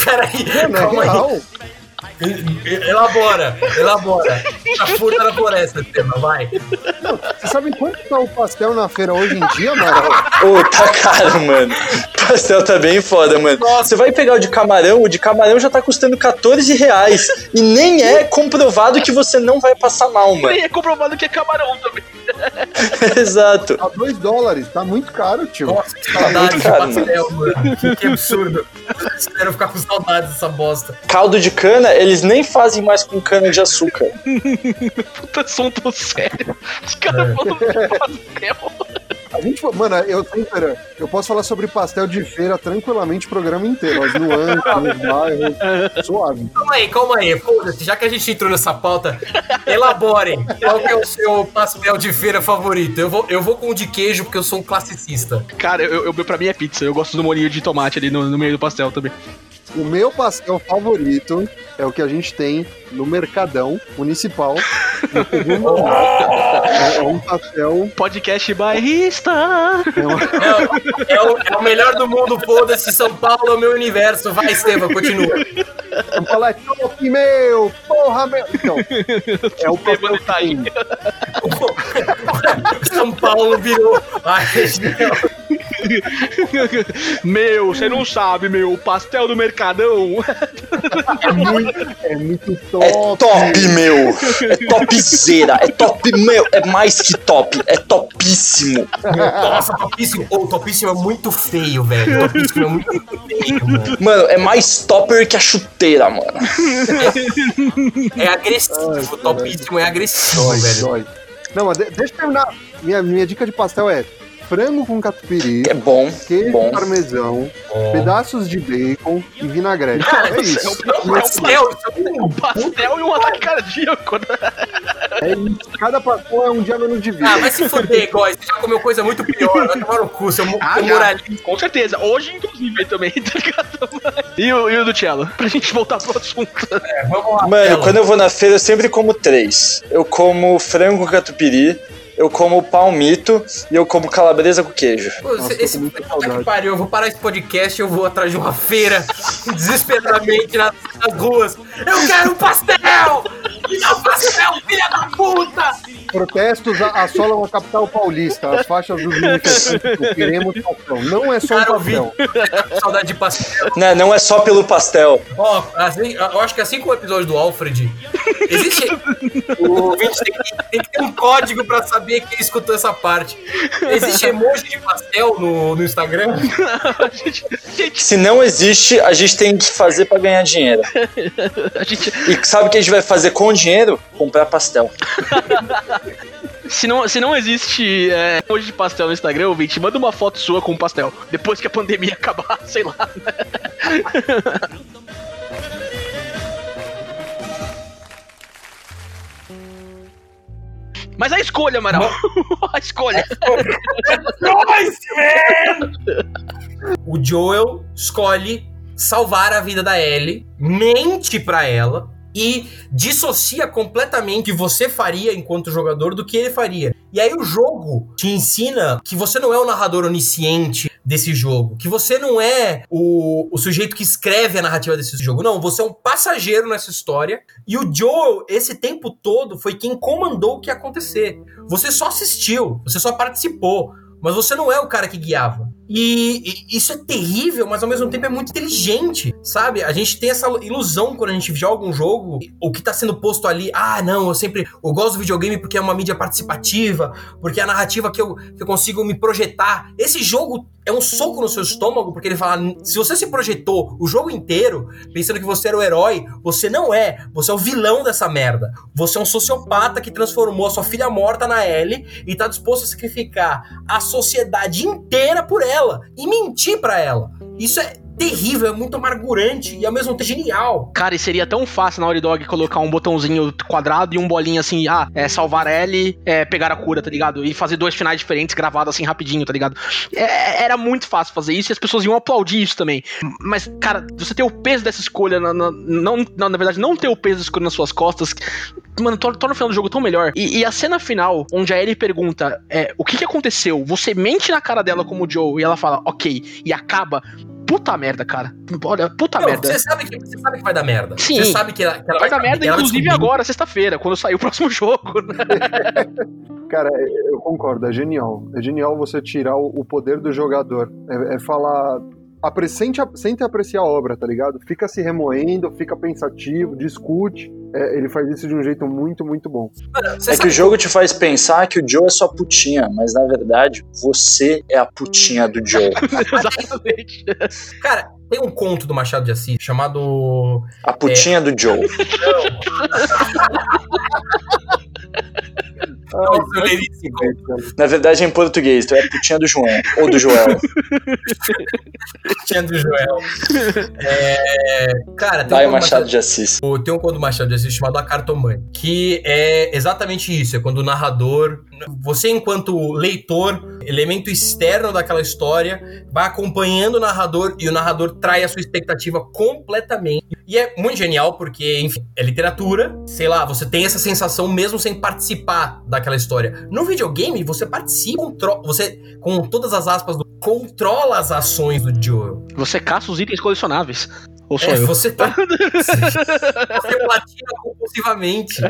Peraí, Mano, é calma aí. Elabora, elabora. A furta na floresta, tema, vai. Você sabe quanto tá o pastel na feira hoje em dia, Amaral? Ô, tá caro, mano. O pastel tá bem foda, mano. Você vai pegar o de camarão, o de camarão já tá custando 14 reais. E nem é comprovado que você não vai passar mal, mano. Nem é comprovado que é camarão também. Exato. A 2 dólares, tá muito caro, tio. Nossa, que saudade de Cara, pastel, mano. Que, que absurdo. Espero ficar com saudade dessa bosta. Caldo de cana, eles nem fazem mais com cana de açúcar. Puta assunto sério. Os caras É. falam de pastel. A gente, mano, eu sempre, eu posso falar sobre pastel de feira tranquilamente o programa inteiro. As nuances, os bairros, suave. Calma aí, calma aí. Foda-se, já que a gente entrou nessa pauta, elaborem. Qual que é o seu pastel de feira favorito? Eu vou, eu vou com o de queijo, porque eu sou um classicista. Cara, eu, eu, pra mim é pizza. Eu gosto do molinho de tomate ali no, no meio do pastel também. O meu pastel favorito é o que a gente tem no Mercadão Municipal. no segundo. É, é um pastel. Podcast bairrista. É uma, É, o- é o, é o melhor do mundo, foda-se. São Paulo é o meu universo. Vai, Estevam, continua. eu falo, é top, meu! Porra, meu! Então, é o pastel que tá São Paulo virou a região. Meu, você não sabe, meu. O pastel do Mercadão. É muito, é muito É top. top, meu. É topzera. É top, meu. É mais que top. É topíssimo. Nossa, topíssimo. Ô, topíssimo é muito feio, velho. Topíssimo é muito feio, mano. Mano, é mais topper que a chuteira, mano. É agressivo. Topíssimo é agressivo, Dói, velho. dói. Não, mas de- deixa eu terminar. Minha, minha dica de pastel é frango com catupiry, É bom, queijo bom. parmesão, Ó. pedaços de bacon e vinagrete. É isso. Pastel, Um pastel e um ataque cardíaco. É isso. Cada pastel é um dia menos de vida. Ah, vai se foder, Góis. Você já comeu coisa muito pior. Vai tomar no cu, seu, Ah, moralista. Com certeza. Hoje, inclusive, também, tá ligado? E o, e o do Cello? Pra gente voltar pro assunto. É, vamos lá. Mano, quando eu vou na feira, eu sempre como três. Eu como frango com catupiry, eu como palmito e eu como calabresa com queijo. Pô, Nossa, esse puta que pariu, eu vou parar esse podcast e eu vou atrás de uma feira desesperadamente nas, nas ruas. Eu quero um pastel! Me dá um pastel, filha da puta! Protestos a- assolam a capital paulista. As faixas dos manifestantes queremos pastel. Não é só um Cara, vi. pastel. Saudade de pastel. Né, não é só pelo pastel. Ó, assim, eu acho que assim como o episódio do Alfred, existe. O ouvinte tem que, tem que ter um código pra saber que ele escutou essa parte. Existe emoji de pastel no, no Instagram? A gente, gente, Se não existe, a gente tem que fazer pra ganhar dinheiro. a gente, E sabe o que a gente vai fazer com o dinheiro? Comprar pastel. se, não, se não existe é, hoje de pastel no Instagram, ouvinte, manda uma foto sua com um pastel. Depois que a pandemia acabar, sei lá. Mas a escolha, Amaral. a escolha. O Joel escolhe salvar a vida da Ellie, mente pra ela e dissocia completamente o que você faria enquanto jogador do que ele faria. E aí o jogo te ensina que você não é o narrador onisciente desse jogo, que você não é o, o sujeito que escreve a narrativa desse jogo. Não, você é um passageiro nessa história e o Joel, esse tempo todo, foi quem comandou o que ia acontecer. Você só assistiu, você só participou, mas você não é o cara que guiava. E, isso é terrível, mas ao mesmo tempo é muito inteligente, sabe? A gente tem essa ilusão quando a gente joga um jogo, o que tá sendo posto ali, ah, não, eu sempre eu gosto do videogame porque é uma mídia participativa, porque é a narrativa que eu, que eu consigo me projetar. Esse jogo é um soco no seu estômago, porque ele fala: se você se projetou o jogo inteiro pensando que você era o herói, você não é. Você é o vilão dessa merda. Você é um sociopata que transformou a sua filha morta na Ellie e tá disposto a sacrificar a sociedade inteira por ela e mentir para ela. Isso é terrível, é muito amargurante e ao mesmo tempo genial. Cara, e seria tão fácil na Naughty Dog colocar um botãozinho quadrado e um bolinho assim, ah, é salvar L, é, pegar a cura, tá ligado? E fazer dois finais diferentes gravados assim rapidinho, tá ligado? É, era muito fácil fazer isso e as pessoas iam aplaudir isso também. Mas, cara, você ter o peso dessa escolha, na, na, não, na, na verdade, não ter o peso dessa escolha nas suas costas, mano, torna, torna o final do jogo tão melhor. E, e, a cena final, onde a Ellie pergunta é, o que, que aconteceu? Você mente na cara dela como o Joe e ela fala, ok, e acaba puta merda, cara. Olha, puta não, merda. Você sabe, que, você sabe que vai dar merda. Sim. Você sabe que ela, que ela vai, vai dar merda, inclusive agora, sexta-feira, quando sair o próximo jogo. Né? Cara, eu concordo, é genial. É genial você tirar o, poder do jogador. É, é falar. Apresente, sente apreciar a obra, tá ligado? Fica se remoendo, fica pensativo, discute. É, ele faz isso de um jeito muito, muito bom. é que o jogo te faz pensar que o Joe é só putinha, mas na verdade você é a putinha do Joe. Exatamente. Cara, tem um conto do Machado de Assis chamado. A putinha é... do Joe. Na verdade, é em português, tu é a putinha do João, ou do Joel. putinha do Joel. É, cara, tem um Machado, Machado de Assis. Tem um conto do Machado de Assis chamado A Cartomante, que é exatamente isso, é quando o narrador, você enquanto leitor, elemento externo daquela história, vai acompanhando o narrador e o narrador trai a sua expectativa completamente. E é muito genial porque, enfim, é literatura, sei lá, você tem essa sensação mesmo sem participar daquela história. No videogame, você participa, você, com todas as aspas, do, controla as ações do Joel. Você caça os itens colecionáveis. Ou sou é, eu? Você tá. você platina compulsivamente.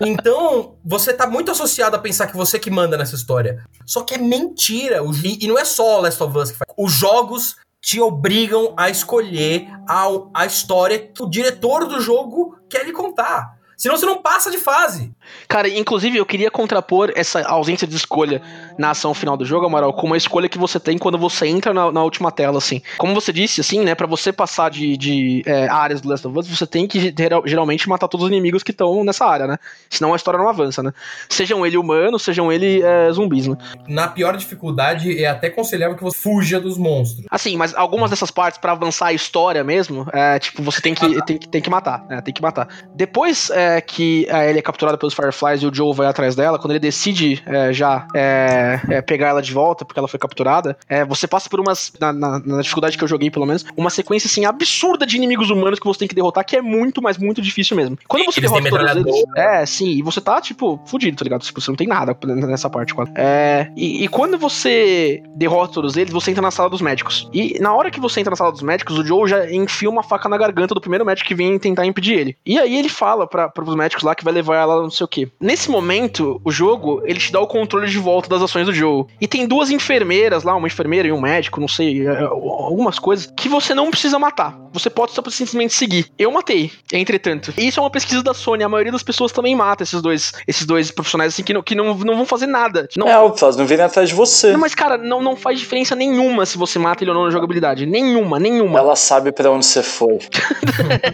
Então, você tá muito associado a pensar que você que manda nessa história. Só que é mentira. E não é só Last of Us que faz. Os jogos te obrigam a escolher a, a história que o diretor do jogo quer lhe contar. Senão você não passa de fase. Cara, inclusive eu queria contrapor essa ausência de escolha na ação final do jogo, Amaral, com uma escolha que você tem quando você entra na, na última tela, assim. Como você disse, assim, né, para você passar de, de é, áreas do Last of Us, você tem que geralmente matar todos os inimigos que estão nessa área, né? Senão a história não avança, né? Sejam ele humanos, sejam ele é, zumbis, né? Na pior dificuldade, é até aconselhável que você fuja dos monstros. Assim, mas algumas dessas partes, para avançar a história mesmo, é, tipo, você tem que, tem, tem que matar, né? Tem que matar. Depois é, que a Ellie é capturada pelos Fireflies e o Joe vai atrás dela, quando ele decide é, já é, é, pegar ela de volta, porque ela foi capturada, é, você passa por umas, na, na, na, dificuldade que eu joguei pelo menos, uma sequência assim absurda de inimigos humanos que você tem que derrotar, que é muito, mas muito difícil mesmo. Quando você derrota todos eles, é, sim, e você tá, tipo, fudido, tá ligado? Tipo, você não tem nada nessa parte quase. É, e, e quando você derrota todos eles, você entra na sala dos médicos. E na hora que você entra na sala dos médicos, o Joe já enfia uma faca na garganta do primeiro médico que vem tentar impedir ele. E aí ele fala para os médicos lá que vai levar ela não sei o que. Nesse momento, o jogo, ele te dá o controle de volta das ações do Joe. E tem duas enfermeiras lá, uma enfermeira e um médico, não sei, é, é, algumas coisas, que você não precisa matar. Você pode só simplesmente seguir. Eu matei, entretanto. E isso é uma pesquisa da Sony. A maioria das pessoas também mata esses dois, esses dois profissionais assim que não, que não, não vão fazer nada. Não, é, elas não virem atrás de você. Não, mas, cara, não, não faz diferença nenhuma se você mata ele ou não na jogabilidade. Nenhuma, nenhuma. Ela sabe para onde você foi.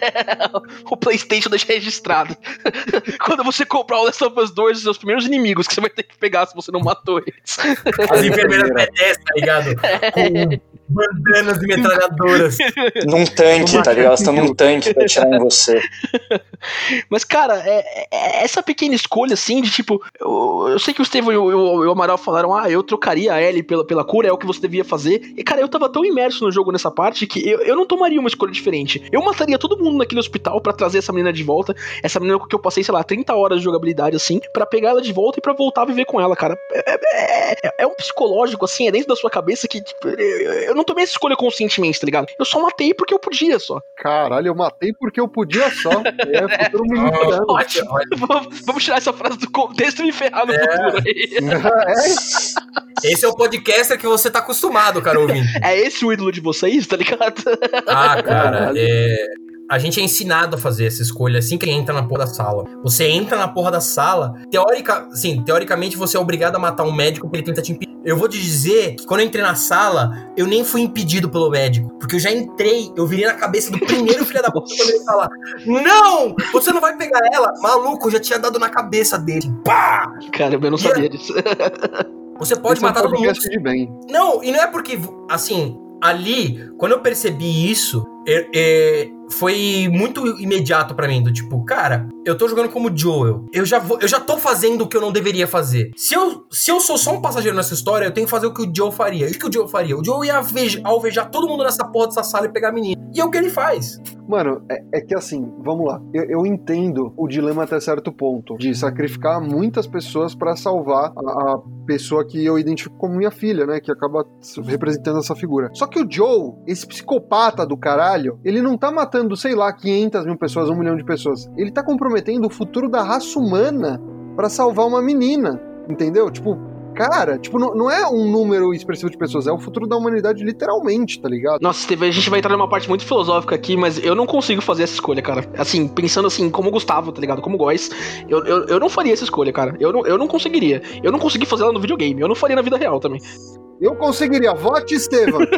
o PlayStation deixa registrado. Quando você comprar o Last of Us 2, os seus primeiros inimigos que você vai ter que pegar se você não matou eles. As enfermeiras B10, tá ligado? Com bandanas e metralhadoras. Num tanque, tá ligado? Elas estão num tanque pra atirar em você. Mas, cara, é, é, essa pequena escolha, assim, de tipo, eu, eu sei que o Estevam e o, o, o, Amaral falaram, ah, eu trocaria a Ellie pela, pela cura, é o que você devia fazer. E, cara, eu tava tão imerso no jogo nessa parte que eu, eu não tomaria uma escolha diferente. Eu mataria todo mundo naquele hospital para trazer essa menina de volta. Essa menina que eu passei, sei lá, 30 horas de jogabilidade, assim, para pegar ela de volta e para voltar a viver com ela, cara. É, é, é, é, um psicológico, assim, é dentro da sua cabeça que, tipo, eu não tomei essa escolha conscientemente, tá ligado? Eu só matei porque eu podia só. Caralho, eu matei porque eu podia só. É, futuro me Ótimo. Vamos tirar essa frase do contexto e me ferrar no é. futuro aí. Esse é o podcaster que você tá acostumado, cara, ouvindo. É esse o ídolo de vocês, tá ligado? Ah, cara, é... A gente é ensinado a fazer essa escolha assim que entra na porra da sala. Você entra na porra da sala, teórica, sim, teoricamente você é obrigado a matar um médico porque ele tenta te impedir. Eu vou te dizer que quando eu entrei na sala, eu nem fui impedido pelo médico. Porque eu já entrei, eu virei na cabeça do primeiro filho da puta quando ele falar: Não! Você não vai pegar ela! Maluco, eu já tinha dado na cabeça dele. Pá! Cara, eu não E sabia disso. Você pode Esse é um matar todo mundo. de bem. Não, e não é porque, assim, ali, quando eu percebi isso, é- é, foi muito imediato pra mim, do tipo, cara, eu tô jogando como Joel. Eu já, vou, eu já tô fazendo o que eu não deveria fazer. Se eu, se eu sou só um passageiro nessa história, eu tenho que fazer o que o Joel faria. E o que o Joel faria? O Joel ia alveja- alvejar todo mundo nessa porra dessa sala e pegar a menina. E é o que ele faz. Mano, é, é que assim, vamos lá. Eu, eu entendo o dilema até certo ponto de sacrificar muitas pessoas pra salvar a, a pessoa que eu identifico como minha filha, né? Que acaba representando essa figura. Só que o Joe, esse psicopata do caralho, ele não tá matando, sei lá, 500 mil pessoas, um milhão de pessoas. Ele tá comprometendo o futuro da raça humana pra salvar uma menina. Entendeu? Tipo, cara, tipo, não, não é um número expressivo de pessoas, é o futuro da humanidade, literalmente, tá ligado? Nossa, Steve, a gente vai entrar numa parte muito filosófica aqui, mas eu não consigo fazer essa escolha, cara. Assim, pensando assim, como o Gustavo, tá ligado? Como o Góis, eu, eu, eu não faria essa escolha, cara. Eu não, eu não conseguiria. Eu não consegui fazer ela no videogame. Eu não faria na vida real também. Eu conseguiria. Vote, Estevam!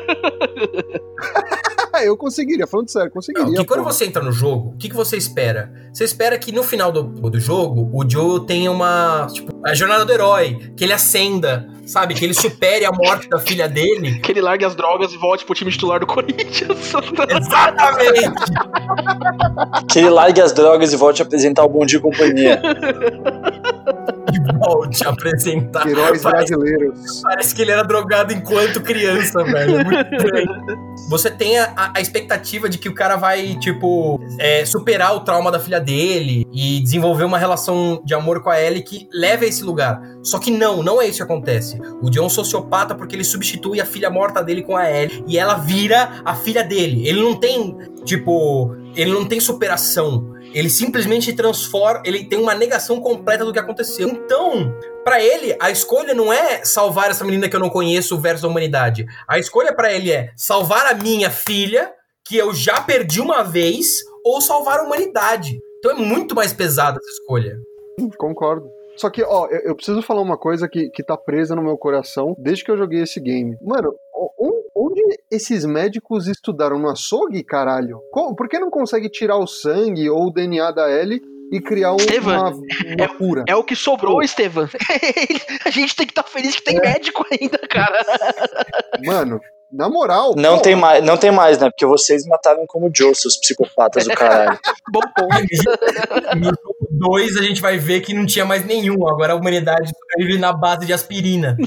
eu conseguiria, falando sério, conseguiria. Não, que quando porra. você entra no jogo, o que, que você espera? Você espera que no final do, do jogo, o Joe tenha uma. Tipo, a jornada do herói, que ele acenda, sabe? Que ele supere a morte da filha dele. Que ele largue as drogas e volte pro time titular do Corinthians. Exatamente! Que ele largue as drogas e volte a apresentar o Bom Dia e Companhia. E volte a apresentar. Heróis Parece- brasileiros. Parece que ele era drogado enquanto criança, velho. É muito estranho. Você tem a, a expectativa de que o cara vai, tipo, é, superar o trauma da filha dele e desenvolver uma relação de amor com a Ellie que leve a esse lugar. Só que não, não é isso que acontece. O John é um sociopata porque ele substitui a filha morta dele com a Ellie e ela vira a filha dele. Ele não tem, tipo, ele não tem superação. Ele simplesmente transforma, ele tem uma negação completa do que aconteceu. Então, Pra ele, a escolha não é salvar essa menina que eu não conheço versus a humanidade. A escolha pra ele é salvar a minha filha, que eu já perdi uma vez, ou salvar a humanidade. Então é muito mais pesada essa escolha. Concordo. Só que, ó, eu, preciso falar uma coisa que, que tá presa no meu coração desde que eu joguei esse game. Mano, onde esses médicos estudaram? No açougue, caralho? Por que não consegue tirar o sangue ou o DNA da Ellie e criar um- uma, uma cura? É o que sobrou, Estevam. a gente tem que estar feliz que tem médico ainda, cara. Mano, na moral. Não pô, tem mais, não tem mais, né? Porque vocês mataram como Joe, seus psicopatas do caralho. Bom ponto. No jogo 2 a gente vai ver que não tinha mais nenhum. Agora a humanidade sobrevive na base de aspirina.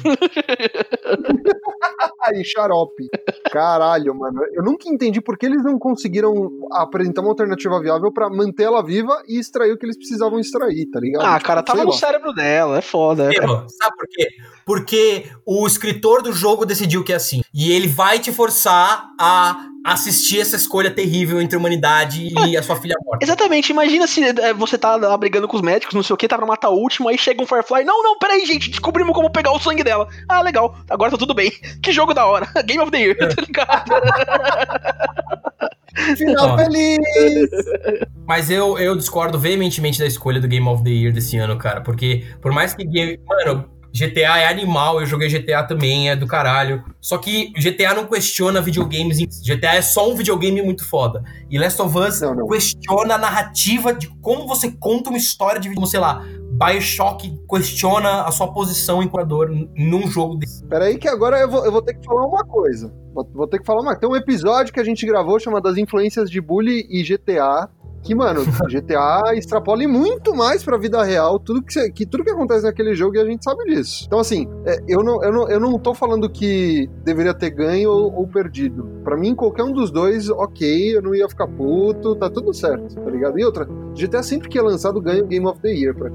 Aí, xarope. Caralho, mano. Eu nunca entendi por que eles não conseguiram apresentar uma alternativa viável pra manter ela viva e extrair o que eles precisavam extrair, tá ligado? Ah, Tipo, cara, tava no cérebro dela, é foda. Estevam, sabe por quê? Porque o escritor do jogo decidiu que é assim. E ele vai te forçar a assistir essa escolha terrível entre a humanidade e a sua filha morta. Exatamente, imagina se é, você tá lá brigando com os médicos, não sei o que, tá pra matar o último, aí chega um Firefly. Não, não, peraí, gente, descobrimos como pegar o sangue dela. Ah, legal, agora tá tudo bem. Que jogo da hora. Game of the Year, tá ligado? Final feliz! Mas eu, eu discordo veementemente da escolha do Game of the Year desse ano, cara. Porque, por mais que. game- Mano, GTA é animal, eu joguei GTA também, é do caralho. Só que GTA não questiona videogames. em- GTA é só um videogame muito foda. E Last of Us Não, não. questiona a narrativa de como você conta uma história de. Como, sei lá, Bioshock questiona a sua posição em jogador n- num jogo desse. Peraí que agora eu vou, eu vou ter que falar uma coisa. Vou, vou ter que falar uma Tem um episódio que a gente gravou chamado As Influências de Bully e GTA. Que, mano, GTA extrapola e muito mais pra vida real tudo que, que tudo que acontece naquele jogo e a gente sabe disso. Então, assim, é, eu, não, eu, não, eu não tô falando que deveria ter ganho ou, ou perdido. Pra mim, qualquer um dos dois, ok, eu não ia ficar puto, tá tudo certo, tá ligado? E outra, GTA sempre que é lançado ganha o Game of the Year, pra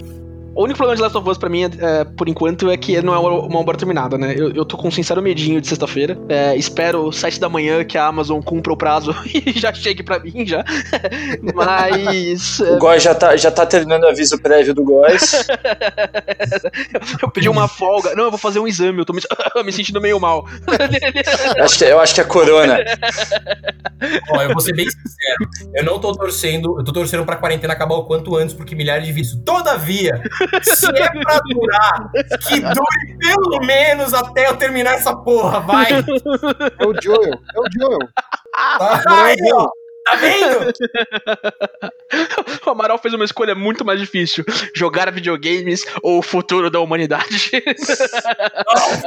O único problema de Last of Us pra mim, é, por enquanto, é que não é uma obra terminada, né? Eu, eu tô com um sincero medinho de sexta-feira. É, espero sete da manhã que a Amazon cumpra o prazo e já chegue pra mim já. Mas. O Góis já tá, já tá terminando o aviso prévio do Góis. eu pedi uma folga. Não, eu vou fazer um exame, eu tô me, me sentindo meio mal. acho que, eu acho que é corona. Ó, eu vou ser bem sincero. Eu não tô torcendo, eu tô torcendo pra quarentena acabar o quanto antes, porque milhares de vícios. Todavia, se é pra durar, que dure pelo menos até eu terminar essa porra, vai! É o Joel, é o Joel. Tá, aí, ó. Tá vendo? o Amaral fez uma escolha muito mais difícil: jogar videogames ou o futuro da humanidade.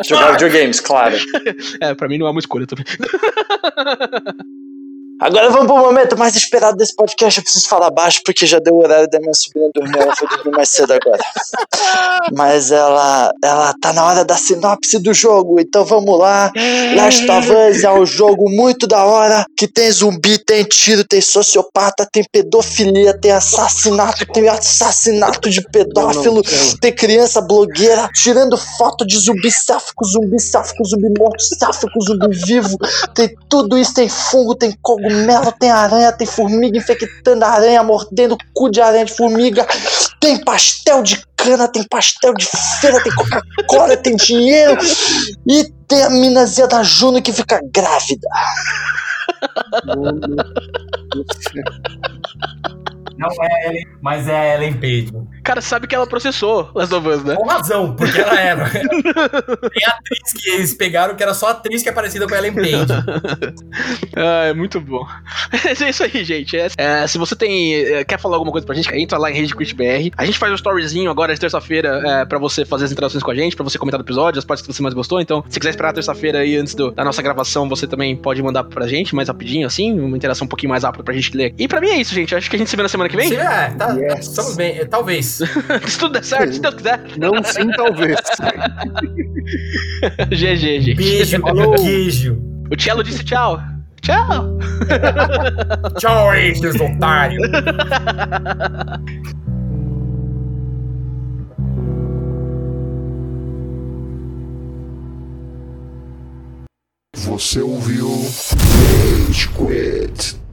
jogar videogames, claro. É, pra mim não é uma escolha também. Agora vamos pro momento mais esperado desse podcast. Eu preciso falar baixo porque já deu o horário da minha sobrinha dormir. Ela foi dormir mais cedo agora. Mas ela, ela tá na hora da sinopse do jogo. Então vamos lá. Last of Us é um jogo muito da hora. Que tem zumbi, tem tiro, tem sociopata, tem pedofilia, tem assassinato, tem assassinato de pedófilo, tem criança blogueira tirando foto de zumbi sáfico, zumbi sáfico, zumbi morto, sáfico, zumbi vivo. Tem tudo isso, tem fungo, tem cogumelo cogumelo, tem aranha, tem formiga infectando a aranha, mordendo cu de aranha de formiga, tem pastel de cana, tem pastel de feira, tem Coca-Cola, tem dinheiro. E tem a minazinha da Juno que fica grávida. Não é Ellen, mas é a Ellen Page. Cara, sabe que ela processou Last of Us, né? Com razão, porque ela era. Tem atriz que eles pegaram que era só atriz que é parecida com a Ellen Page. ah, é muito bom. é isso aí, gente. É, é, se você tem é, quer falar alguma coisa pra gente, entra lá em Rede Quit BR. A gente faz um storyzinho agora de terça-feira é, pra você fazer as interações com a gente, pra você comentar no episódio, as partes que você mais gostou. Então, se quiser esperar terça-feira aí antes do, da nossa gravação, você também pode mandar pra gente mais rapidinho, assim, uma interação um pouquinho mais rápida pra gente ler. E pra mim é isso, gente. Acho que a gente se vê na semana que vem. Sim, é, tá, yes. estamos bem. É, talvez. se tudo der certo, se Deus quiser. Não sim, talvez. GG, gente. Beijo, Falou. queijo. O Cello disse tchau. Tchau. tchau aí, seus otários. Você ouviu Rage Quit.